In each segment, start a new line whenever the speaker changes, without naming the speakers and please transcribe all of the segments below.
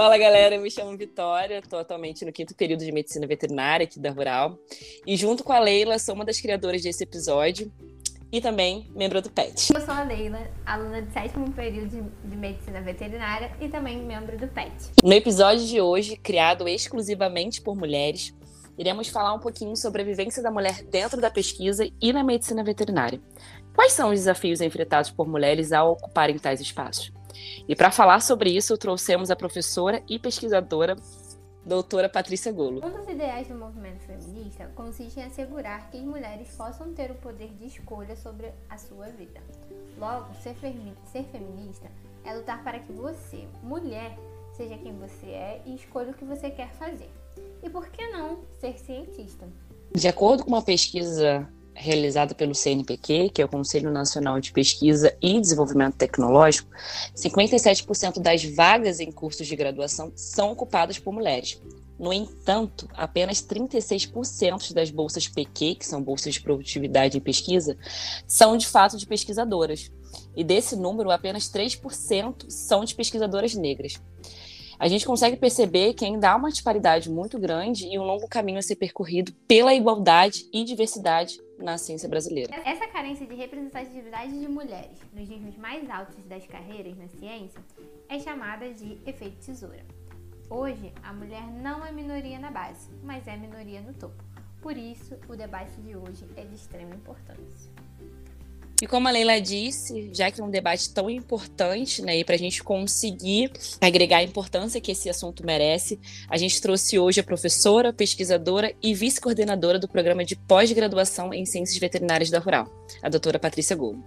Fala galera, eu me chamo Vitória, estou atualmente no quinto período de medicina veterinária aqui da Rural. E junto com a Leila, sou uma das criadoras desse episódio e também membro do PET.
Eu sou a Leila, aluna do sétimo período de, de medicina veterinária e também membro do PET.
No episódio de hoje, criado exclusivamente por mulheres, iremos falar um pouquinho sobre a vivência da mulher dentro da pesquisa e na medicina veterinária. Quais são os desafios enfrentados por mulheres ao ocuparem tais espaços? E para falar sobre isso, trouxemos a professora e pesquisadora doutora Patrícia Golo.
Um dos ideais do movimento feminista consiste em assegurar que as mulheres possam ter o poder de escolha sobre a sua vida. Logo, ser, ser feminista é lutar para que você, mulher, seja quem você é e escolha o que você quer fazer. E por que não ser cientista?
De acordo com uma pesquisa realizada pelo CNPq, que é o Conselho Nacional de Pesquisa e Desenvolvimento Tecnológico, 57% das vagas em cursos de graduação são ocupadas por mulheres. No entanto, apenas 36% das bolsas PQ, que são bolsas de produtividade e pesquisa, são de fato de pesquisadoras. E desse número, apenas 3% são de pesquisadoras negras a gente consegue perceber que ainda há uma disparidade muito grande e um longo caminho a ser percorrido pela igualdade e diversidade na ciência brasileira.
Essa carência de representatividade de mulheres nos níveis mais altos das carreiras na ciência é chamada de efeito tesoura. Hoje, a mulher não é minoria na base, mas é minoria no topo. Por isso, o debate de hoje é de extrema importância.
E como a Leila disse, já que é um debate tão importante, né, e para a gente conseguir agregar a importância que esse assunto merece, a gente trouxe hoje a professora, pesquisadora e vice-coordenadora do programa de pós-graduação em Ciências Veterinárias da Rural, a doutora Patrícia Gomes.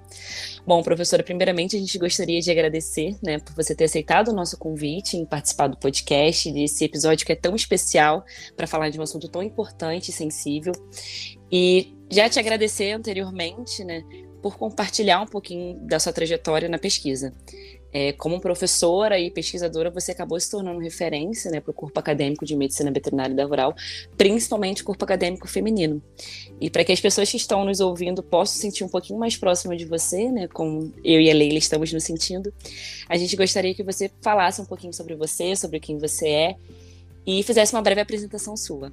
Bom, professora, primeiramente a gente gostaria de agradecer né, por você ter aceitado o nosso convite em participar do podcast, desse episódio que é tão especial para falar de um assunto tão importante e sensível. E já te agradecer anteriormente, né, por compartilhar um pouquinho da sua trajetória na pesquisa. É, como professora e pesquisadora, você acabou se tornando referência né, para o corpo acadêmico de medicina veterinária da rural, principalmente o corpo acadêmico feminino. E para que as pessoas que estão nos ouvindo possam sentir um pouquinho mais próximo de você, né, como eu e a Leila estamos nos sentindo, a gente gostaria que você falasse um pouquinho sobre você, sobre quem você é, e fizesse uma breve apresentação sua.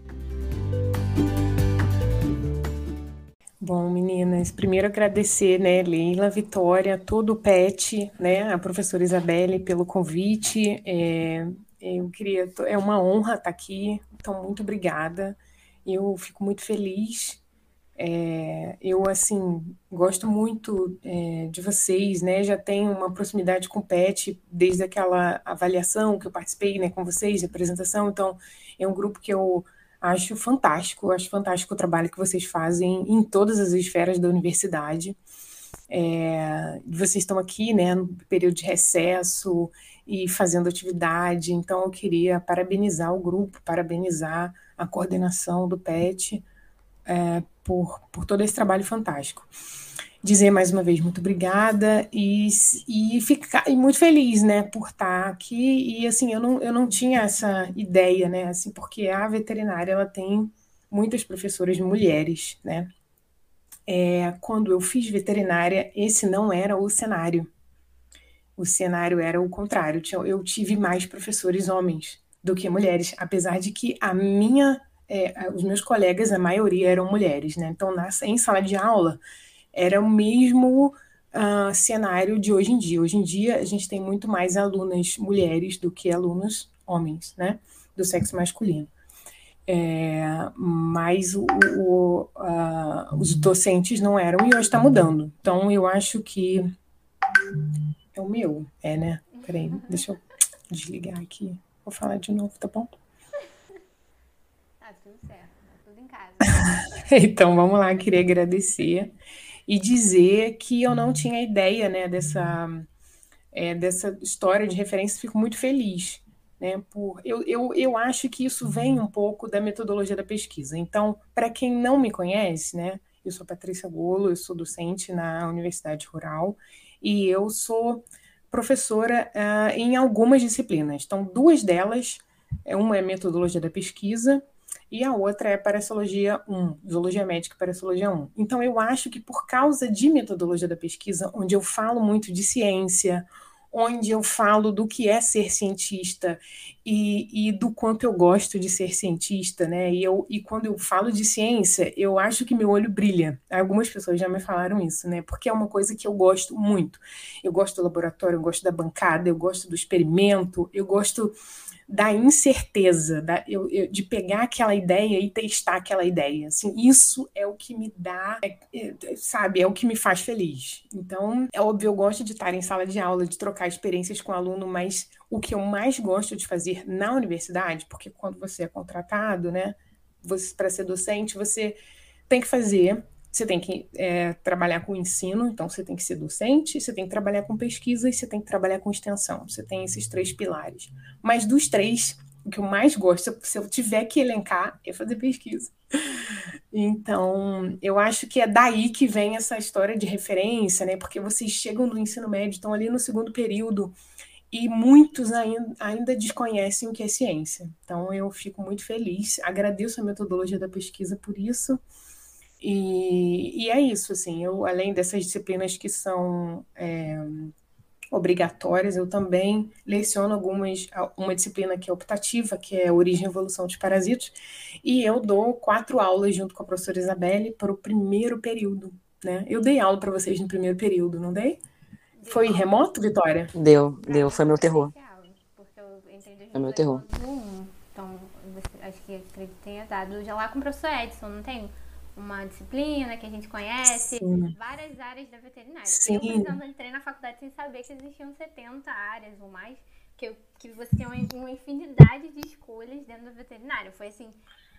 Bom, meninas, primeiro agradecer, né, Leila, Vitória, todo o PET, né, a professora Isabelle pelo convite. É, eu queria, é uma honra estar aqui, então muito obrigada. Eu fico muito feliz. É, eu, assim, gosto muito é, de vocês, né, já tenho uma proximidade com o PET desde aquela avaliação que eu participei, né, com vocês, de apresentação, então é um grupo que eu Acho fantástico, acho fantástico o trabalho que vocês fazem em todas as esferas da universidade. É, vocês estão aqui, né, no período de recesso e fazendo atividade, então eu queria parabenizar o grupo, parabenizar a coordenação do PET é, por, por todo esse trabalho fantástico dizer mais uma vez muito obrigada e, e ficar e muito feliz, né, por estar aqui. E assim, eu não, eu não tinha essa ideia, né, assim, porque a veterinária ela tem muitas professoras mulheres, né. É, quando eu fiz veterinária, esse não era o cenário. O cenário era o contrário. Eu tive mais professores homens do que mulheres, apesar de que a minha, é, os meus colegas, a maioria eram mulheres, né. Então, na, em sala de aula era o mesmo uh, cenário de hoje em dia. Hoje em dia, a gente tem muito mais alunas mulheres do que alunos homens, né? Do sexo masculino. É, mas o, o, uh, os docentes não eram e hoje está mudando. Então, eu acho que. É o meu, é, né? Peraí, deixa eu desligar aqui. Vou falar de novo, tá bom?
Tá tudo certo, tá tudo em casa.
então, vamos lá, queria agradecer e dizer que eu não tinha ideia né, dessa, é, dessa história de referência, fico muito feliz. Né, por, eu, eu, eu acho que isso vem um pouco da metodologia da pesquisa. Então, para quem não me conhece, né, eu sou Patrícia Golo, eu sou docente na Universidade Rural e eu sou professora uh, em algumas disciplinas. Então, duas delas, é, uma é metodologia da pesquisa e a outra é Parasologia 1, Zoologia Médica e Parasologia 1. Então, eu acho que por causa de metodologia da pesquisa, onde eu falo muito de ciência, onde eu falo do que é ser cientista e, e, do quanto eu gosto de ser cientista, né? E, eu, e quando eu falo de ciência, eu acho que meu olho brilha. Algumas pessoas já me falaram isso, né? Porque é uma coisa que eu gosto muito. Eu gosto do laboratório, eu gosto da bancada, eu gosto do experimento, eu gosto da incerteza, da, eu, eu, de pegar aquela ideia e testar aquela ideia. Assim, isso é o que me dá, é, é, sabe, é o que me faz feliz. Então, é óbvio, eu gosto de estar em sala de aula, de trocar experiências com o aluno, mas o que eu mais gosto de fazer na universidade, porque quando você é contratado, né, para ser docente, você tem que fazer você tem que é, trabalhar com ensino, então você tem que ser docente, você tem que trabalhar com pesquisa e você tem que trabalhar com extensão. Você tem esses três pilares. Mas dos três, o que eu mais gosto, se eu tiver que elencar, é fazer pesquisa. Então, eu acho que é daí que vem essa história de referência, né? Porque vocês chegam no ensino médio, estão ali no segundo período, e muitos ainda, ainda desconhecem o que é ciência. Então, eu fico muito feliz, agradeço a metodologia da pesquisa por isso. E, e é isso, assim, eu, além dessas disciplinas que são é, obrigatórias, eu também leciono algumas, uma disciplina que é optativa, que é Origem e Evolução de Parasitos, e eu dou quatro aulas junto com a professora Isabelle para o primeiro período, né? Eu dei aula para vocês no primeiro período, não dei? Foi remoto, Vitória?
Deu, deu, foi meu terror. Foi meu terror.
Então, acho que acredito tenha dado já lá com o professor Edson, não tem? Uma disciplina que a gente conhece, Sim. várias áreas da veterinária. Sim. Eu, por exemplo, entrei na faculdade sem saber que existiam 70 áreas ou mais, que, que você tem uma, uma infinidade de escolhas dentro da veterinária. Foi assim,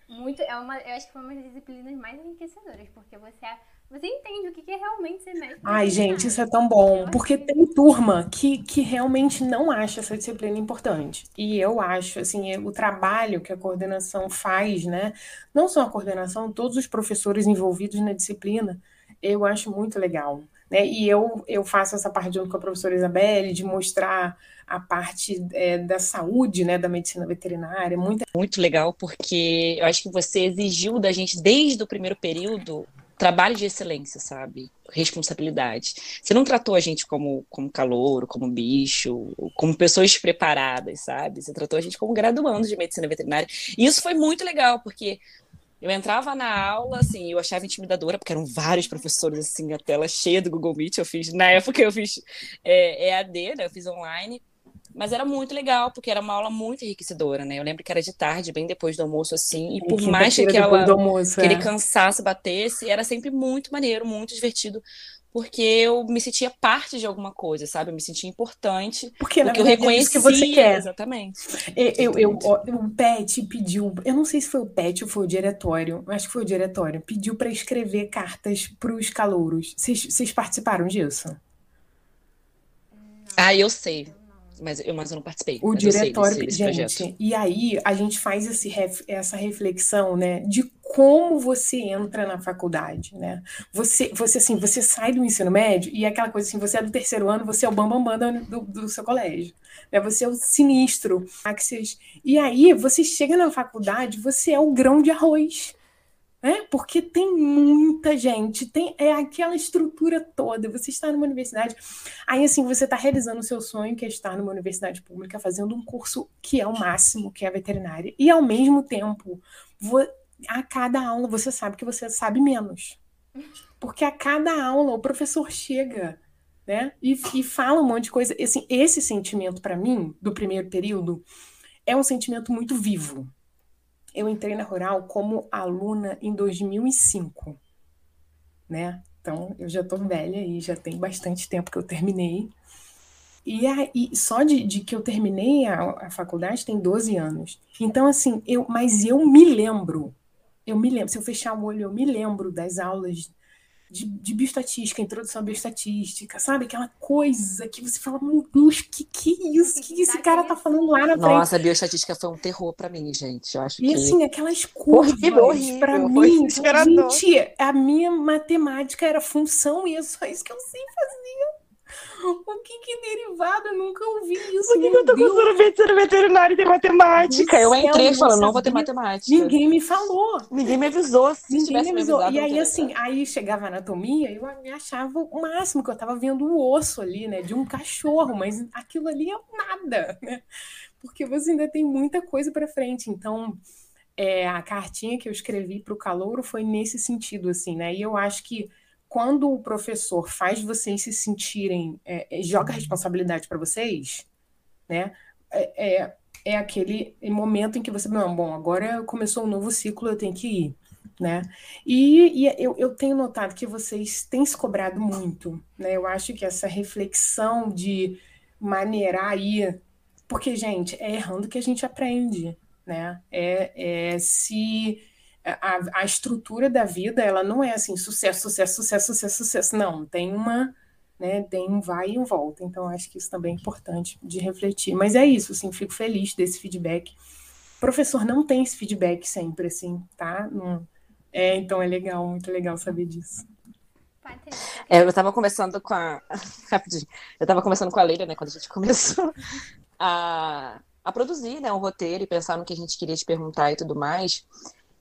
muito. É uma, eu acho que foi uma das disciplinas mais enriquecedoras, porque você você entende o que é realmente ser médico.
Ai, gente, isso é tão bom. Porque tem turma que, que realmente não acha essa disciplina importante. E eu acho, assim, o trabalho que a coordenação faz, né? Não só a coordenação, todos os professores envolvidos na disciplina, eu acho muito legal. Né? E eu, eu faço essa parte junto com a professora Isabelle, de mostrar a parte é, da saúde, né, da medicina veterinária. Muito...
muito legal, porque eu acho que você exigiu da gente, desde o primeiro período, trabalho de excelência, sabe? Responsabilidade. Você não tratou a gente como, como calouro, como bicho, como pessoas preparadas, sabe? Você tratou a gente como graduandos de medicina veterinária. E isso foi muito legal, porque eu entrava na aula, assim, eu achava intimidadora, porque eram vários professores, assim, a tela cheia do Google Meet. Eu fiz, na época eu fiz é, EAD, né? Eu fiz online. Mas era muito legal, porque era uma aula muito enriquecedora, né? Eu lembro que era de tarde, bem depois do almoço, assim, e por mais que aquela, almoço, aquele é. cansaço batesse, era sempre muito maneiro, muito divertido, porque eu me sentia parte de alguma coisa, sabe? Eu me sentia importante.
Porque, porque eu reconhecia é que você quer.
Exatamente.
Eu, eu, eu, o Pet pediu, eu não sei se foi o Pet ou foi o diretório, acho que foi o diretório, pediu para escrever cartas para os calouros. Vocês participaram disso?
Ah, eu sei mas eu, mas eu não participei.
O diretório, desse, gente, projeto. e aí a gente faz esse, essa reflexão, né, de como você entra na faculdade, né? Você, você assim, você sai do ensino médio e é aquela coisa assim, você é do terceiro ano, você é o bambambam bam, bam do, do seu colégio, né? Você é o sinistro, axis. E aí você chega na faculdade, você é o grão de arroz. É, porque tem muita gente, tem é aquela estrutura toda. Você está numa universidade, aí assim você está realizando o seu sonho, que é estar numa universidade pública, fazendo um curso que é o máximo, que é a veterinária, e ao mesmo tempo, a cada aula você sabe que você sabe menos, porque a cada aula o professor chega, né, e, e fala um monte de coisa. Assim, esse sentimento para mim do primeiro período é um sentimento muito vivo eu entrei na Rural como aluna em 2005, né? Então, eu já estou velha e já tem bastante tempo que eu terminei. E aí, só de, de que eu terminei a, a, faculdade tem 12 anos. Então, assim, eu, mas eu me lembro, eu me lembro, se eu fechar o olho, eu me lembro das aulas de, de bioestatística, introdução à bioestatística, sabe? Aquela coisa que você fala, meu Deus, que que é isso? que, que esse cara tá falando lá na frente?
Nossa, a bioestatística foi um terror para mim, gente. Eu acho
e
que...
assim, aquelas curvas, para mim, gente, a minha matemática era função e é só isso que eu sei fazer. O que, que é derivado? Eu nunca ouvi isso.
Por que, que eu tô cursando medicina veterinária e tem matemática? eu entrei falando, não vou ter matemática.
Ninguém me falou.
Ninguém me avisou. Se
Ninguém
me
avisou.
avisado,
e aí, assim, aí chegava a anatomia, eu me achava o máximo, que eu tava vendo o osso ali, né, de um cachorro, mas aquilo ali é nada, né? Porque você ainda tem muita coisa para frente. Então, é, a cartinha que eu escrevi para o calouro foi nesse sentido, assim, né? E eu acho que quando o professor faz vocês se sentirem, é, é joga a responsabilidade para vocês, né? É, é, é, aquele momento em que você, não, bom, agora começou um novo ciclo, eu tenho que ir, né? E, e eu, eu tenho notado que vocês têm se cobrado muito, né? Eu acho que essa reflexão de maneirar aí, porque, gente, é errando que a gente aprende, né? É, é se a, a estrutura da vida ela não é assim sucesso, sucesso, sucesso, sucesso, sucesso. Não, tem uma, né? Tem um vai e um volta. Então acho que isso também é importante de refletir. Mas é isso, assim, fico feliz desse feedback. O professor não tem esse feedback sempre, assim, tá? Não, é, então é legal, muito legal saber disso.
É, eu estava conversando com a. Rapidinho. Eu estava conversando com a Leila, né, quando a gente começou a, a produzir né, um roteiro e pensar no que a gente queria te perguntar e tudo mais.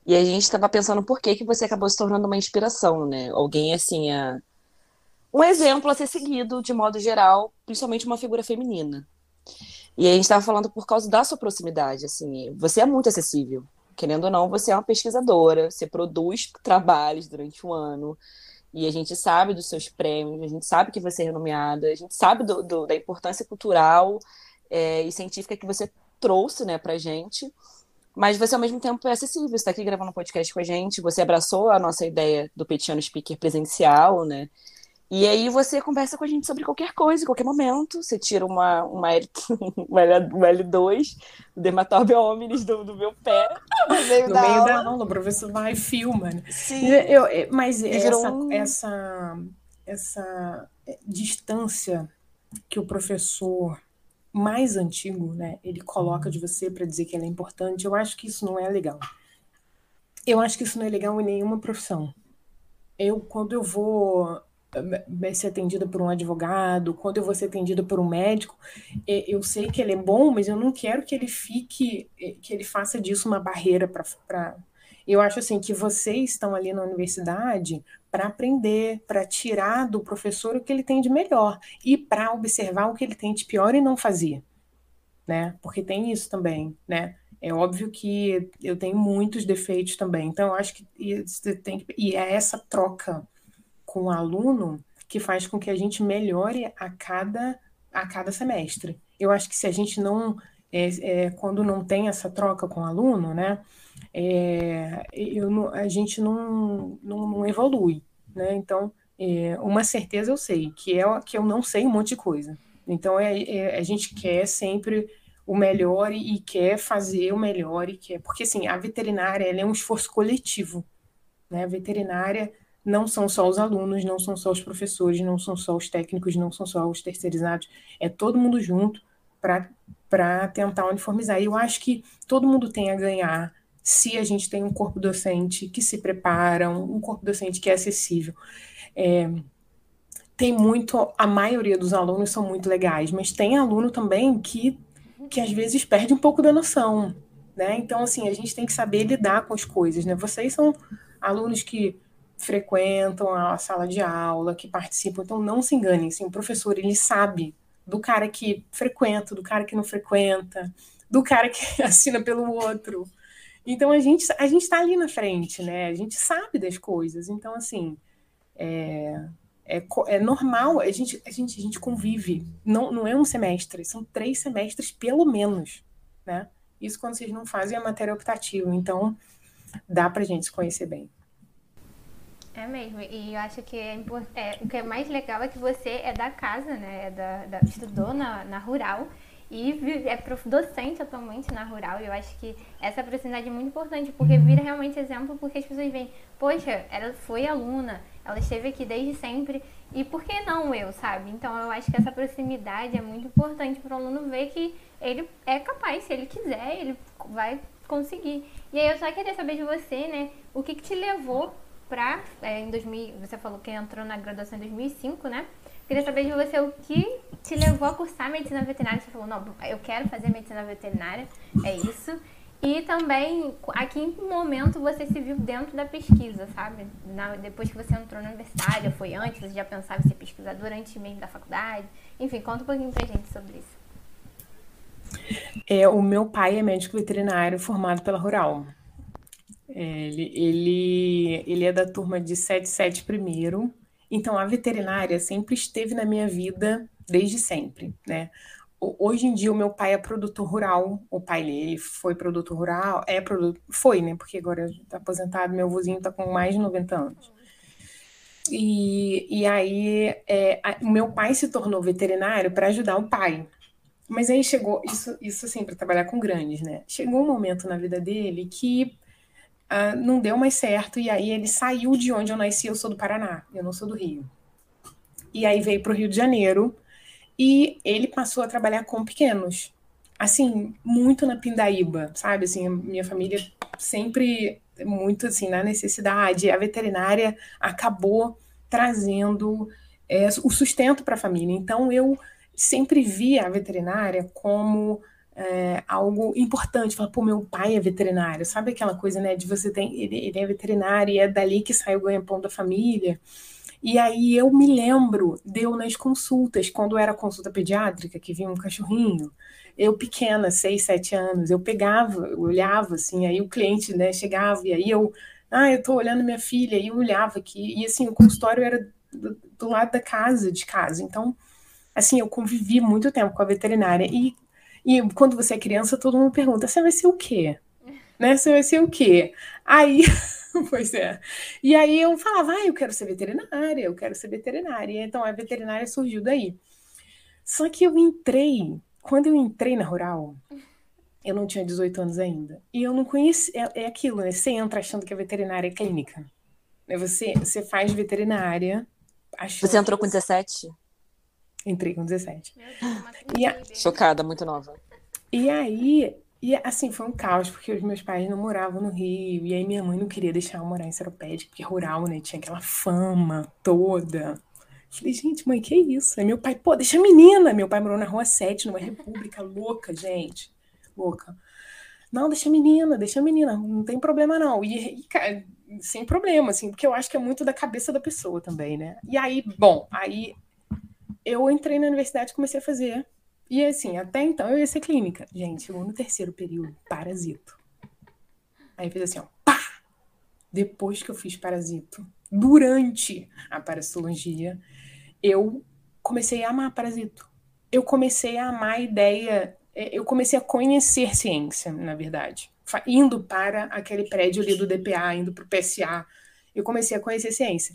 E a gente estava pensando por que, que você acabou se tornando uma inspiração, né? Alguém assim, a... um exemplo a ser seguido de modo geral, principalmente uma figura feminina. E a gente estava falando por causa da sua proximidade, assim, você é muito acessível. Querendo ou não, você é uma pesquisadora, você produz trabalhos durante o ano, e a gente sabe dos seus prêmios, a gente sabe que você é renomeada, a gente sabe do, do, da importância cultural é, e científica que você trouxe né, para gente. Mas você, ao mesmo tempo, é acessível. Você está aqui gravando um podcast com a gente, você abraçou a nossa ideia do Petiano Speaker presencial, né? E aí você conversa com a gente sobre qualquer coisa, em qualquer momento. Você tira uma, uma, L, uma, L2, o dermatóbio hominis do, do meu pé.
No meio, no da, meio aula. da aula, o professor vai e filma. Né? Sim. Eu, eu, mas essa, um... essa, essa distância que o professor mais antigo, né, ele coloca de você para dizer que ela é importante, eu acho que isso não é legal. Eu acho que isso não é legal em nenhuma profissão. Eu, quando eu vou eh, ser atendida por um advogado, quando eu vou ser atendida por um médico, eu sei que ele é bom, mas eu não quero que ele fique, eh, que ele faça disso uma barreira para. Eu acho assim que vocês estão ali na universidade para aprender, para tirar do professor o que ele tem de melhor e para observar o que ele tem de pior e não fazer, né? Porque tem isso também, né? É óbvio que eu tenho muitos defeitos também, então eu acho que tem e é essa troca com o aluno que faz com que a gente melhore a cada a cada semestre. Eu acho que se a gente não é, é, quando não tem essa troca com o aluno, né, é, eu, a gente não, não, não evolui, né? Então, é, uma certeza eu sei, que é que eu não sei um monte de coisa. Então, é, é, a gente quer sempre o melhor e, quer fazer o melhor e quer, porque assim, a veterinária é um esforço coletivo, né? A veterinária não são só os alunos, não são só os professores, não são só os técnicos, não são só os terceirizados, é todo mundo junto para tentar uniformizar. E eu acho que todo mundo tem a ganhar se a gente tem um corpo docente que se prepara, um corpo docente que é acessível. É, tem muito, a maioria dos alunos são muito legais, mas tem aluno também que, que às vezes perde um pouco da noção, né? Então, assim, a gente tem que saber lidar com as coisas, né? Vocês são alunos que frequentam a sala de aula, que participam, então não se enganem, assim, o professor, ele sabe do cara que frequenta, do cara que não frequenta, do cara que assina pelo outro, então a gente a gente está ali na frente, né? A gente sabe das coisas. Então assim é, é, é normal. A gente a gente a gente convive. Não não é um semestre, são três semestres pelo menos, né? Isso quando vocês não fazem a matéria optativa. Então dá para gente se conhecer bem.
É mesmo, e eu acho que é, é, o que é mais legal é que você é da casa, né? É da, da, estudou na, na rural e é docente atualmente na rural. E eu acho que essa proximidade é muito importante, porque vira realmente exemplo, porque as pessoas veem, poxa, ela foi aluna, ela esteve aqui desde sempre, e por que não eu, sabe? Então eu acho que essa proximidade é muito importante para o aluno ver que ele é capaz, se ele quiser, ele vai conseguir. E aí eu só queria saber de você, né, o que, que te levou para, é, em 2000, você falou que entrou na graduação em 2005, né? Queria saber de você o que te levou a cursar medicina veterinária? Você falou, não, eu quero fazer medicina veterinária, é isso. E também, a que momento você se viu dentro da pesquisa, sabe? Na, depois que você entrou na universidade, ou foi antes, você já pensava em ser pesquisador antes mesmo da faculdade? Enfim, conta um pouquinho pra gente sobre isso.
É, o meu pai é médico veterinário formado pela Rural. É, ele, ele, ele é da turma de 77 primeiro, então a veterinária sempre esteve na minha vida desde sempre, né? hoje em dia o meu pai é produtor rural, o pai dele foi produtor rural, é produtor, foi, né? Porque agora está aposentado, meu vozinho está com mais de 90 anos. E, e aí é, o meu pai se tornou veterinário para ajudar o pai. Mas aí chegou, isso, isso assim, para trabalhar com grandes, né? Chegou um momento na vida dele que uh, não deu mais certo, e aí ele saiu de onde eu nasci, eu sou do Paraná, eu não sou do Rio. E aí veio para o Rio de Janeiro, e ele passou a trabalhar com pequenos. Assim, muito na pindaíba, sabe? Assim, minha família sempre muito assim na necessidade. A veterinária acabou trazendo é, o sustento para a família. Então, eu sempre via a veterinária como é, algo importante. Falar, pô, meu pai é veterinário. Sabe aquela coisa, né? De você tem. Ele, ele é veterinário e é dali que sai o ganha-pão da família. E aí eu me lembro, deu nas consultas, quando era consulta pediátrica, que vinha um cachorrinho, eu pequena, seis, sete anos, eu pegava, eu olhava assim, aí o cliente, né, chegava, e aí eu, ah, eu tô olhando minha filha, e eu olhava aqui, e assim, o consultório era do, do lado da casa, de casa, então, assim, eu convivi muito tempo com a veterinária, e, e quando você é criança, todo mundo pergunta, você vai ser o quê? Né, você vai ser o quê? Aí... pois é. E aí eu falava, ah, eu quero ser veterinária, eu quero ser veterinária. Então a veterinária surgiu daí. Só que eu entrei, quando eu entrei na rural, eu não tinha 18 anos ainda. E eu não conhecia. É, é aquilo, né? Você entra achando que a veterinária é clínica. Né? Você, você faz veterinária.
Você entrou com 17?
Entrei com 17.
e a... Chocada, muito nova.
E aí e assim, foi um caos, porque os meus pais não moravam no Rio, e aí minha mãe não queria deixar eu morar em Seropédica, porque rural, né? Tinha aquela fama toda. Falei, gente, mãe, que isso? Aí meu pai, pô, deixa a menina. Meu pai morou na rua 7, numa república louca, gente. Louca. Não, deixa a menina, deixa a menina, não tem problema não. E, e cara, sem problema, assim, porque eu acho que é muito da cabeça da pessoa também, né? E aí, bom, aí eu entrei na universidade comecei a fazer e assim, até então eu ia ser clínica. Gente, chegou no terceiro período, parasito. Aí fez assim, ó, pá! Depois que eu fiz parasito, durante a parasitologia, eu comecei a amar parasito. Eu comecei a amar a ideia, é, eu comecei a conhecer ciência, na verdade. Indo para aquele prédio ali do DPA, indo para o PSA, eu comecei a conhecer ciência.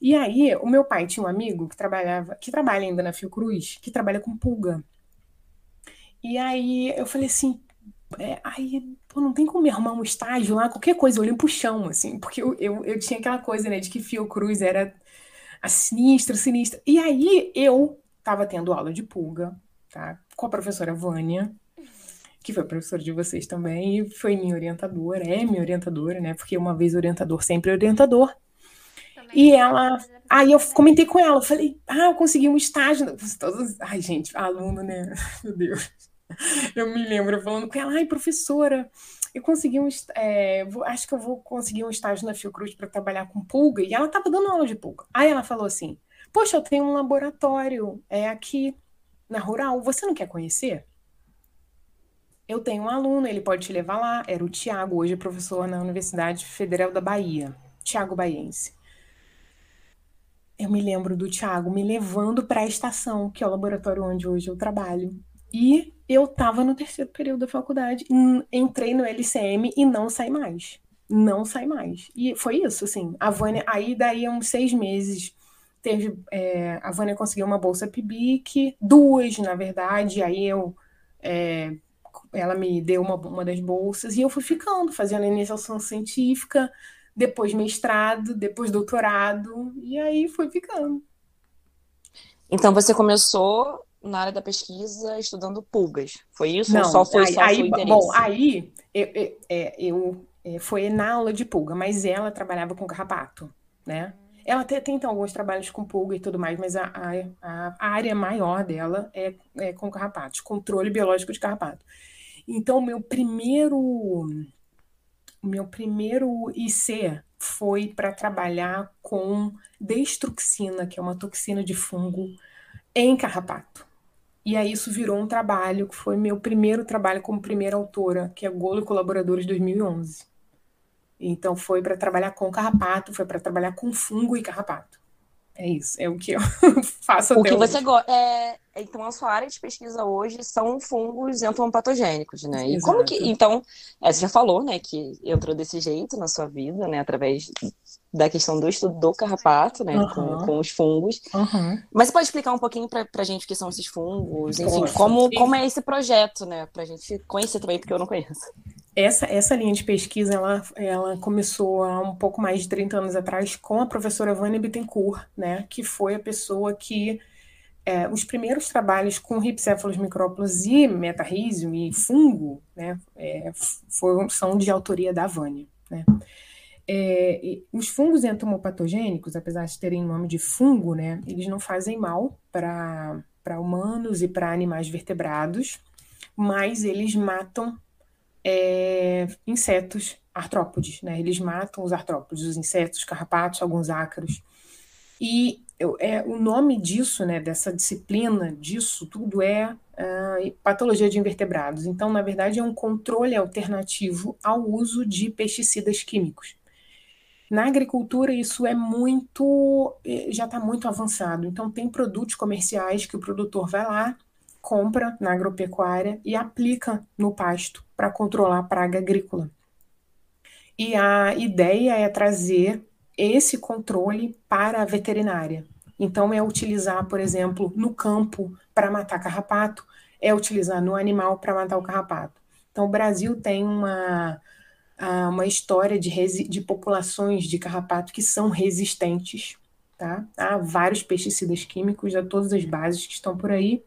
E aí, o meu pai tinha um amigo que trabalhava, que trabalha ainda na Fiocruz, que trabalha com pulga. E aí eu falei assim, é, aí, pô, não tem como me arrumar um estágio lá, qualquer coisa, eu olhei pro chão, assim, porque eu, eu, eu tinha aquela coisa, né, de que Fiocruz era a sinistra, sinistra. E aí eu tava tendo aula de pulga, tá, com a professora Vânia, que foi professora de vocês também, e foi minha orientadora, é minha orientadora, né, porque uma vez orientador, sempre orientador. Também e ela, aí eu comentei com ela, falei, ah, eu consegui um estágio, todos, ai gente, aluno, né, meu Deus. eu me lembro falando com ela, ai, professora, eu consegui um. É, vou, acho que eu vou conseguir um estágio na Fiocruz para trabalhar com pulga. E ela estava dando aula de pulga. Aí ela falou assim: Poxa, eu tenho um laboratório é aqui na Rural, você não quer conhecer? Eu tenho um aluno, ele pode te levar lá. Era o Tiago, hoje é professor na Universidade Federal da Bahia, Tiago Baiense. Eu me lembro do Tiago me levando para a estação, que é o laboratório onde hoje eu trabalho. E eu estava no terceiro período da faculdade, entrei no LCM e não saí mais. Não saí mais. E foi isso, assim. A Vânia, aí daí uns seis meses, teve. É, a Vânia conseguiu uma bolsa PIBIC, duas, na verdade, aí eu. É, ela me deu uma, uma das bolsas e eu fui ficando, fazendo iniciação científica, depois mestrado, depois doutorado, e aí fui ficando.
Então você começou na área da pesquisa estudando pulgas. Foi isso? Não, ou só foi
aí,
só aí,
Bom, aí eu, eu, eu, eu, foi na aula de pulga, mas ela trabalhava com carrapato, né? ela tem, tem então, alguns trabalhos com pulga e tudo mais, mas a, a, a área maior dela é, é com carrapatos, controle biológico de carrapato. Então, meu primeiro, meu primeiro IC foi para trabalhar com destruxina, que é uma toxina de fungo, em carrapato. E aí isso virou um trabalho, que foi meu primeiro trabalho como primeira autora, que é Golo e Colaboradores 2011. Então foi para trabalhar com carrapato, foi para trabalhar com fungo e carrapato. É isso, é o que eu faço
o que hoje. você gosta. É, então, a sua área de pesquisa hoje são fungos entomopatogênicos, né? E Exato. como que. Então, é, você já falou, né, que entrou desse jeito na sua vida, né, através da questão do estudo do carrapato, né, uhum. com, com, os fungos. Uhum. Mas você pode explicar um pouquinho para a gente o que são esses fungos? Enfim, como, como é esse projeto, né, para a gente conhecer também, porque eu não conheço.
Essa, essa linha de pesquisa ela, ela começou há um pouco mais de 30 anos atrás com a professora Vânia Bittencourt, né, que foi a pessoa que é, os primeiros trabalhos com ripséfalos micrópolis e metarrísio e fungo né, é, foram, são de autoria da Vânia. Né. É, os fungos entomopatogênicos, apesar de terem nome de fungo, né, eles não fazem mal para humanos e para animais vertebrados, mas eles matam é, insetos artrópodes, né? Eles matam os artrópodes, os insetos, carrapatos, alguns ácaros. E é, o nome disso, né, dessa disciplina, disso tudo é uh, patologia de invertebrados. Então, na verdade, é um controle alternativo ao uso de pesticidas químicos. Na agricultura, isso é muito, eh, já está muito avançado. Então, tem produtos comerciais que o produtor vai lá, compra na agropecuária e aplica no pasto para controlar a praga agrícola. E a ideia é trazer esse controle para a veterinária. Então, é utilizar, por exemplo, no campo para matar carrapato, é utilizar no animal para matar o carrapato. Então, o Brasil tem uma, uma história de, de populações de carrapato que são resistentes tá? Há vários pesticidas químicos a todas as bases que estão por aí.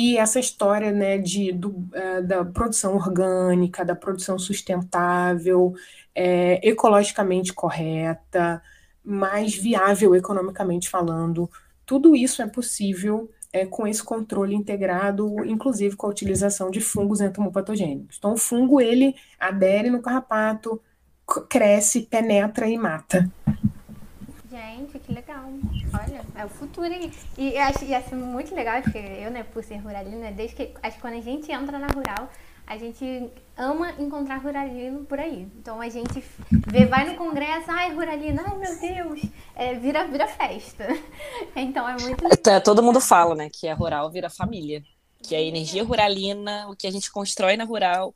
E essa história né, de, do, uh, da produção orgânica, da produção sustentável, é, ecologicamente correta, mais viável economicamente falando, tudo isso é possível é, com esse controle integrado, inclusive com a utilização de fungos entomopatogênicos. Então, o fungo ele adere no carrapato, cresce, penetra e mata.
Gente, que legal. É o futuro aí. E eu acho, e muito legal, porque eu, né, por ser ruralina, desde que. Acho que quando a gente entra na rural, a gente ama encontrar ruralino por aí. Então a gente vê, vai no congresso, ai, ruralina, ai meu Deus, é, vira, vira festa. Então é muito legal.
Todo mundo fala, né, que a rural vira família. Que a energia ruralina, o que a gente constrói na rural,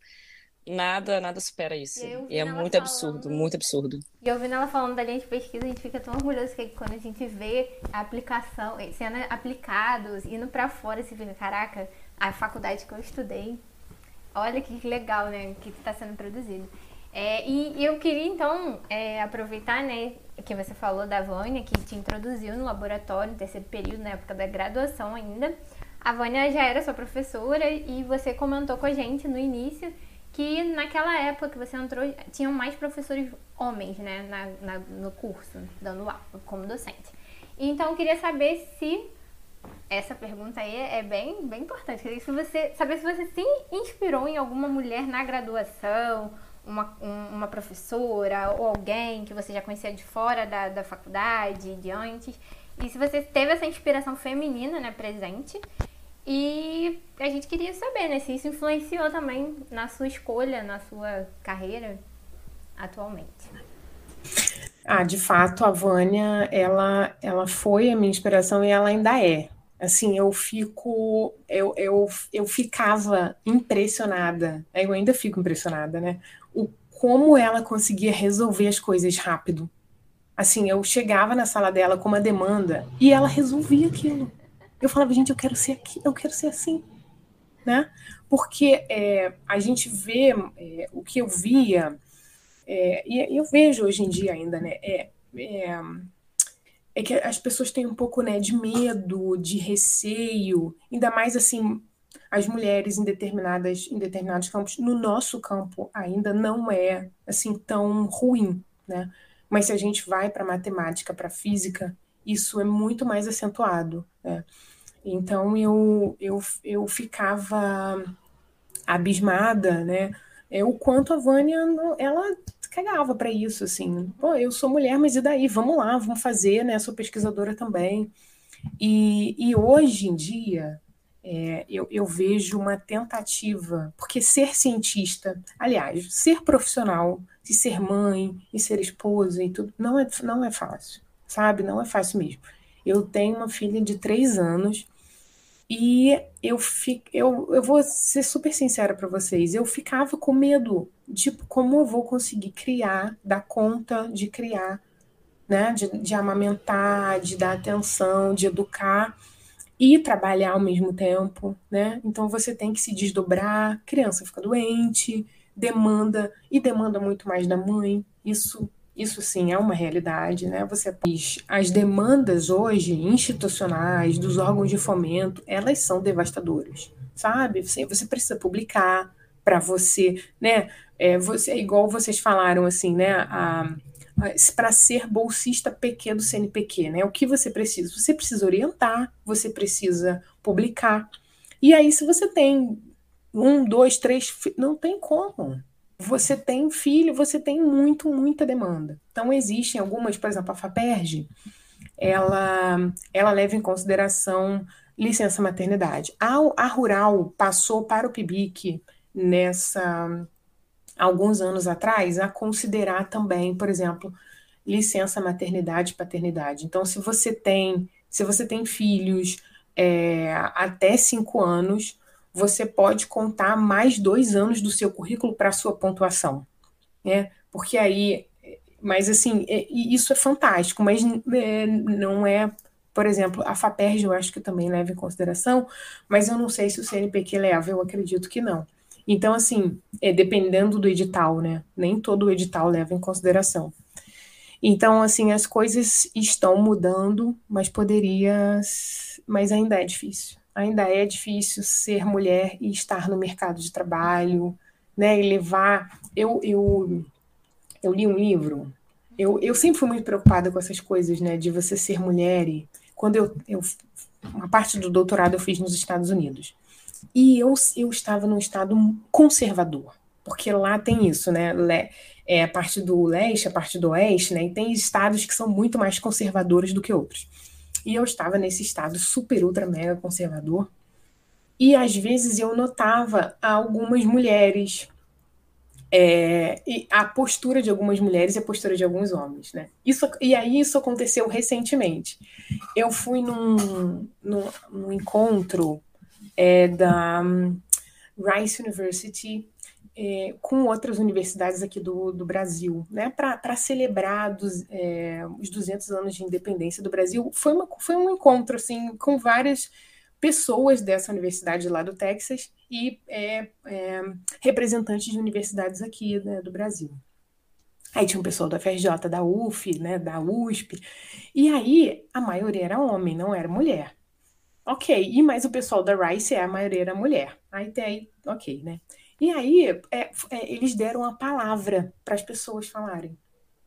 Nada, nada supera isso. E é muito falando... absurdo, muito absurdo.
E ouvindo ela falando da linha de pesquisa, a gente fica tão orgulhoso que quando a gente vê a aplicação, eh, sendo aplicados, indo para fora, você fica, caraca, a faculdade que eu estudei, olha que legal, né, que está sendo produzido. É, e, eu queria então é, aproveitar, né, que você falou da Vânia, que te introduziu no laboratório no terceiro período, na época da graduação ainda. A Vânia já era sua professora e você comentou com a gente no início que naquela época que você entrou, tinham mais professores homens, né, na, na, no curso, dando aula como docente. Então, eu queria saber se essa pergunta aí é bem, bem importante. Se você, saber se você se inspirou em alguma mulher na graduação, uma, um, uma professora ou alguém que você já conhecia de fora da, da faculdade, de antes. E se você teve essa inspiração feminina né, presente. E a gente queria saber, né, se isso influenciou também na sua escolha, na sua carreira atualmente.
Ah, de fato, a Vânia, ela, ela foi a minha inspiração e ela ainda é. Assim, eu fico, eu, eu, eu ficava impressionada, eu ainda fico impressionada, né? O como ela conseguia resolver as coisas rápido. Assim, eu chegava na sala dela com uma demanda e ela resolvia aquilo. Eu falava, gente, eu quero ser aqui, eu quero ser assim, né? Porque é, a gente vê é, o que eu via, é, e eu vejo hoje em dia ainda, né? É, é, é, que as pessoas têm um pouco né, de medo, de receio, ainda mais assim, as mulheres em, determinadas, em determinados campos. No nosso campo ainda não é assim tão ruim, né? Mas se a gente vai para matemática, para física, isso é muito mais acentuado. Né? Então eu, eu, eu ficava abismada, né? É, o quanto a Vânia, ela cagava para isso, assim. Pô, eu sou mulher, mas e daí? Vamos lá, vamos fazer, né? Sou pesquisadora também. E, e hoje em dia, é, eu, eu, vejo uma tentativa, porque ser cientista, aliás, ser profissional, e ser mãe, e ser esposa e tudo, não é, não é fácil, sabe? Não é fácil mesmo. Eu tenho uma filha de três anos e eu, fico, eu, eu vou ser super sincera para vocês, eu ficava com medo de como eu vou conseguir criar, dar conta de criar, né? De, de amamentar, de dar atenção, de educar e trabalhar ao mesmo tempo, né? Então você tem que se desdobrar, criança fica doente, demanda e demanda muito mais da mãe. Isso isso sim é uma realidade, né? Você as demandas hoje institucionais dos órgãos de fomento, elas são devastadoras, sabe? Você, você precisa publicar para você, né? É, você, igual vocês falaram assim, né? A, para ser bolsista PQ do CNPq, né? O que você precisa? Você precisa orientar, você precisa publicar. E aí, se você tem um, dois, três, não tem como. Você tem filho, você tem muito, muita demanda. Então, existem algumas, por exemplo, a FAPERJ, ela, ela leva em consideração licença maternidade. A, a Rural passou para o PIBIC nessa alguns anos atrás a considerar também, por exemplo, licença maternidade e paternidade. Então, se você tem, se você tem filhos é, até cinco anos, você pode contar mais dois anos do seu currículo para a sua pontuação, né? Porque aí, mas assim, é, isso é fantástico, mas é, não é, por exemplo, a FAPERJ eu acho que também leva em consideração, mas eu não sei se o CNPq leva, eu acredito que não. Então, assim, é, dependendo do edital, né? Nem todo edital leva em consideração. Então, assim, as coisas estão mudando, mas poderia. Mas ainda é difícil. Ainda é difícil ser mulher e estar no mercado de trabalho, né? E levar. Eu, eu, eu li um livro. Eu, eu sempre fui muito preocupada com essas coisas, né? De você ser mulher. E quando eu, eu. Uma parte do doutorado eu fiz nos Estados Unidos. E eu, eu estava num estado conservador, porque lá tem isso, né? Le, é a parte do leste, a parte do oeste, né? E tem estados que são muito mais conservadores do que outros. E eu estava nesse estado super, ultra, mega conservador. E às vezes eu notava algumas mulheres, é, e a postura de algumas mulheres e a postura de alguns homens, né? Isso, e aí isso aconteceu recentemente. Eu fui num, num, num encontro é, da um, Rice University é, com outras universidades aqui do, do Brasil, né, para celebrar dos, é, os 200 anos de independência do Brasil. Foi, uma, foi um encontro assim com várias pessoas dessa universidade lá do Texas e é, é representantes de universidades aqui né, do Brasil. Aí tinha um pessoal da FRJ, da UF, né, da USP, e aí a maioria era homem, não era mulher. Ok, e mais o pessoal da Rice, é a maioria era mulher. Aí tem aí, ok, né? E aí é, é, eles deram a palavra para as pessoas falarem.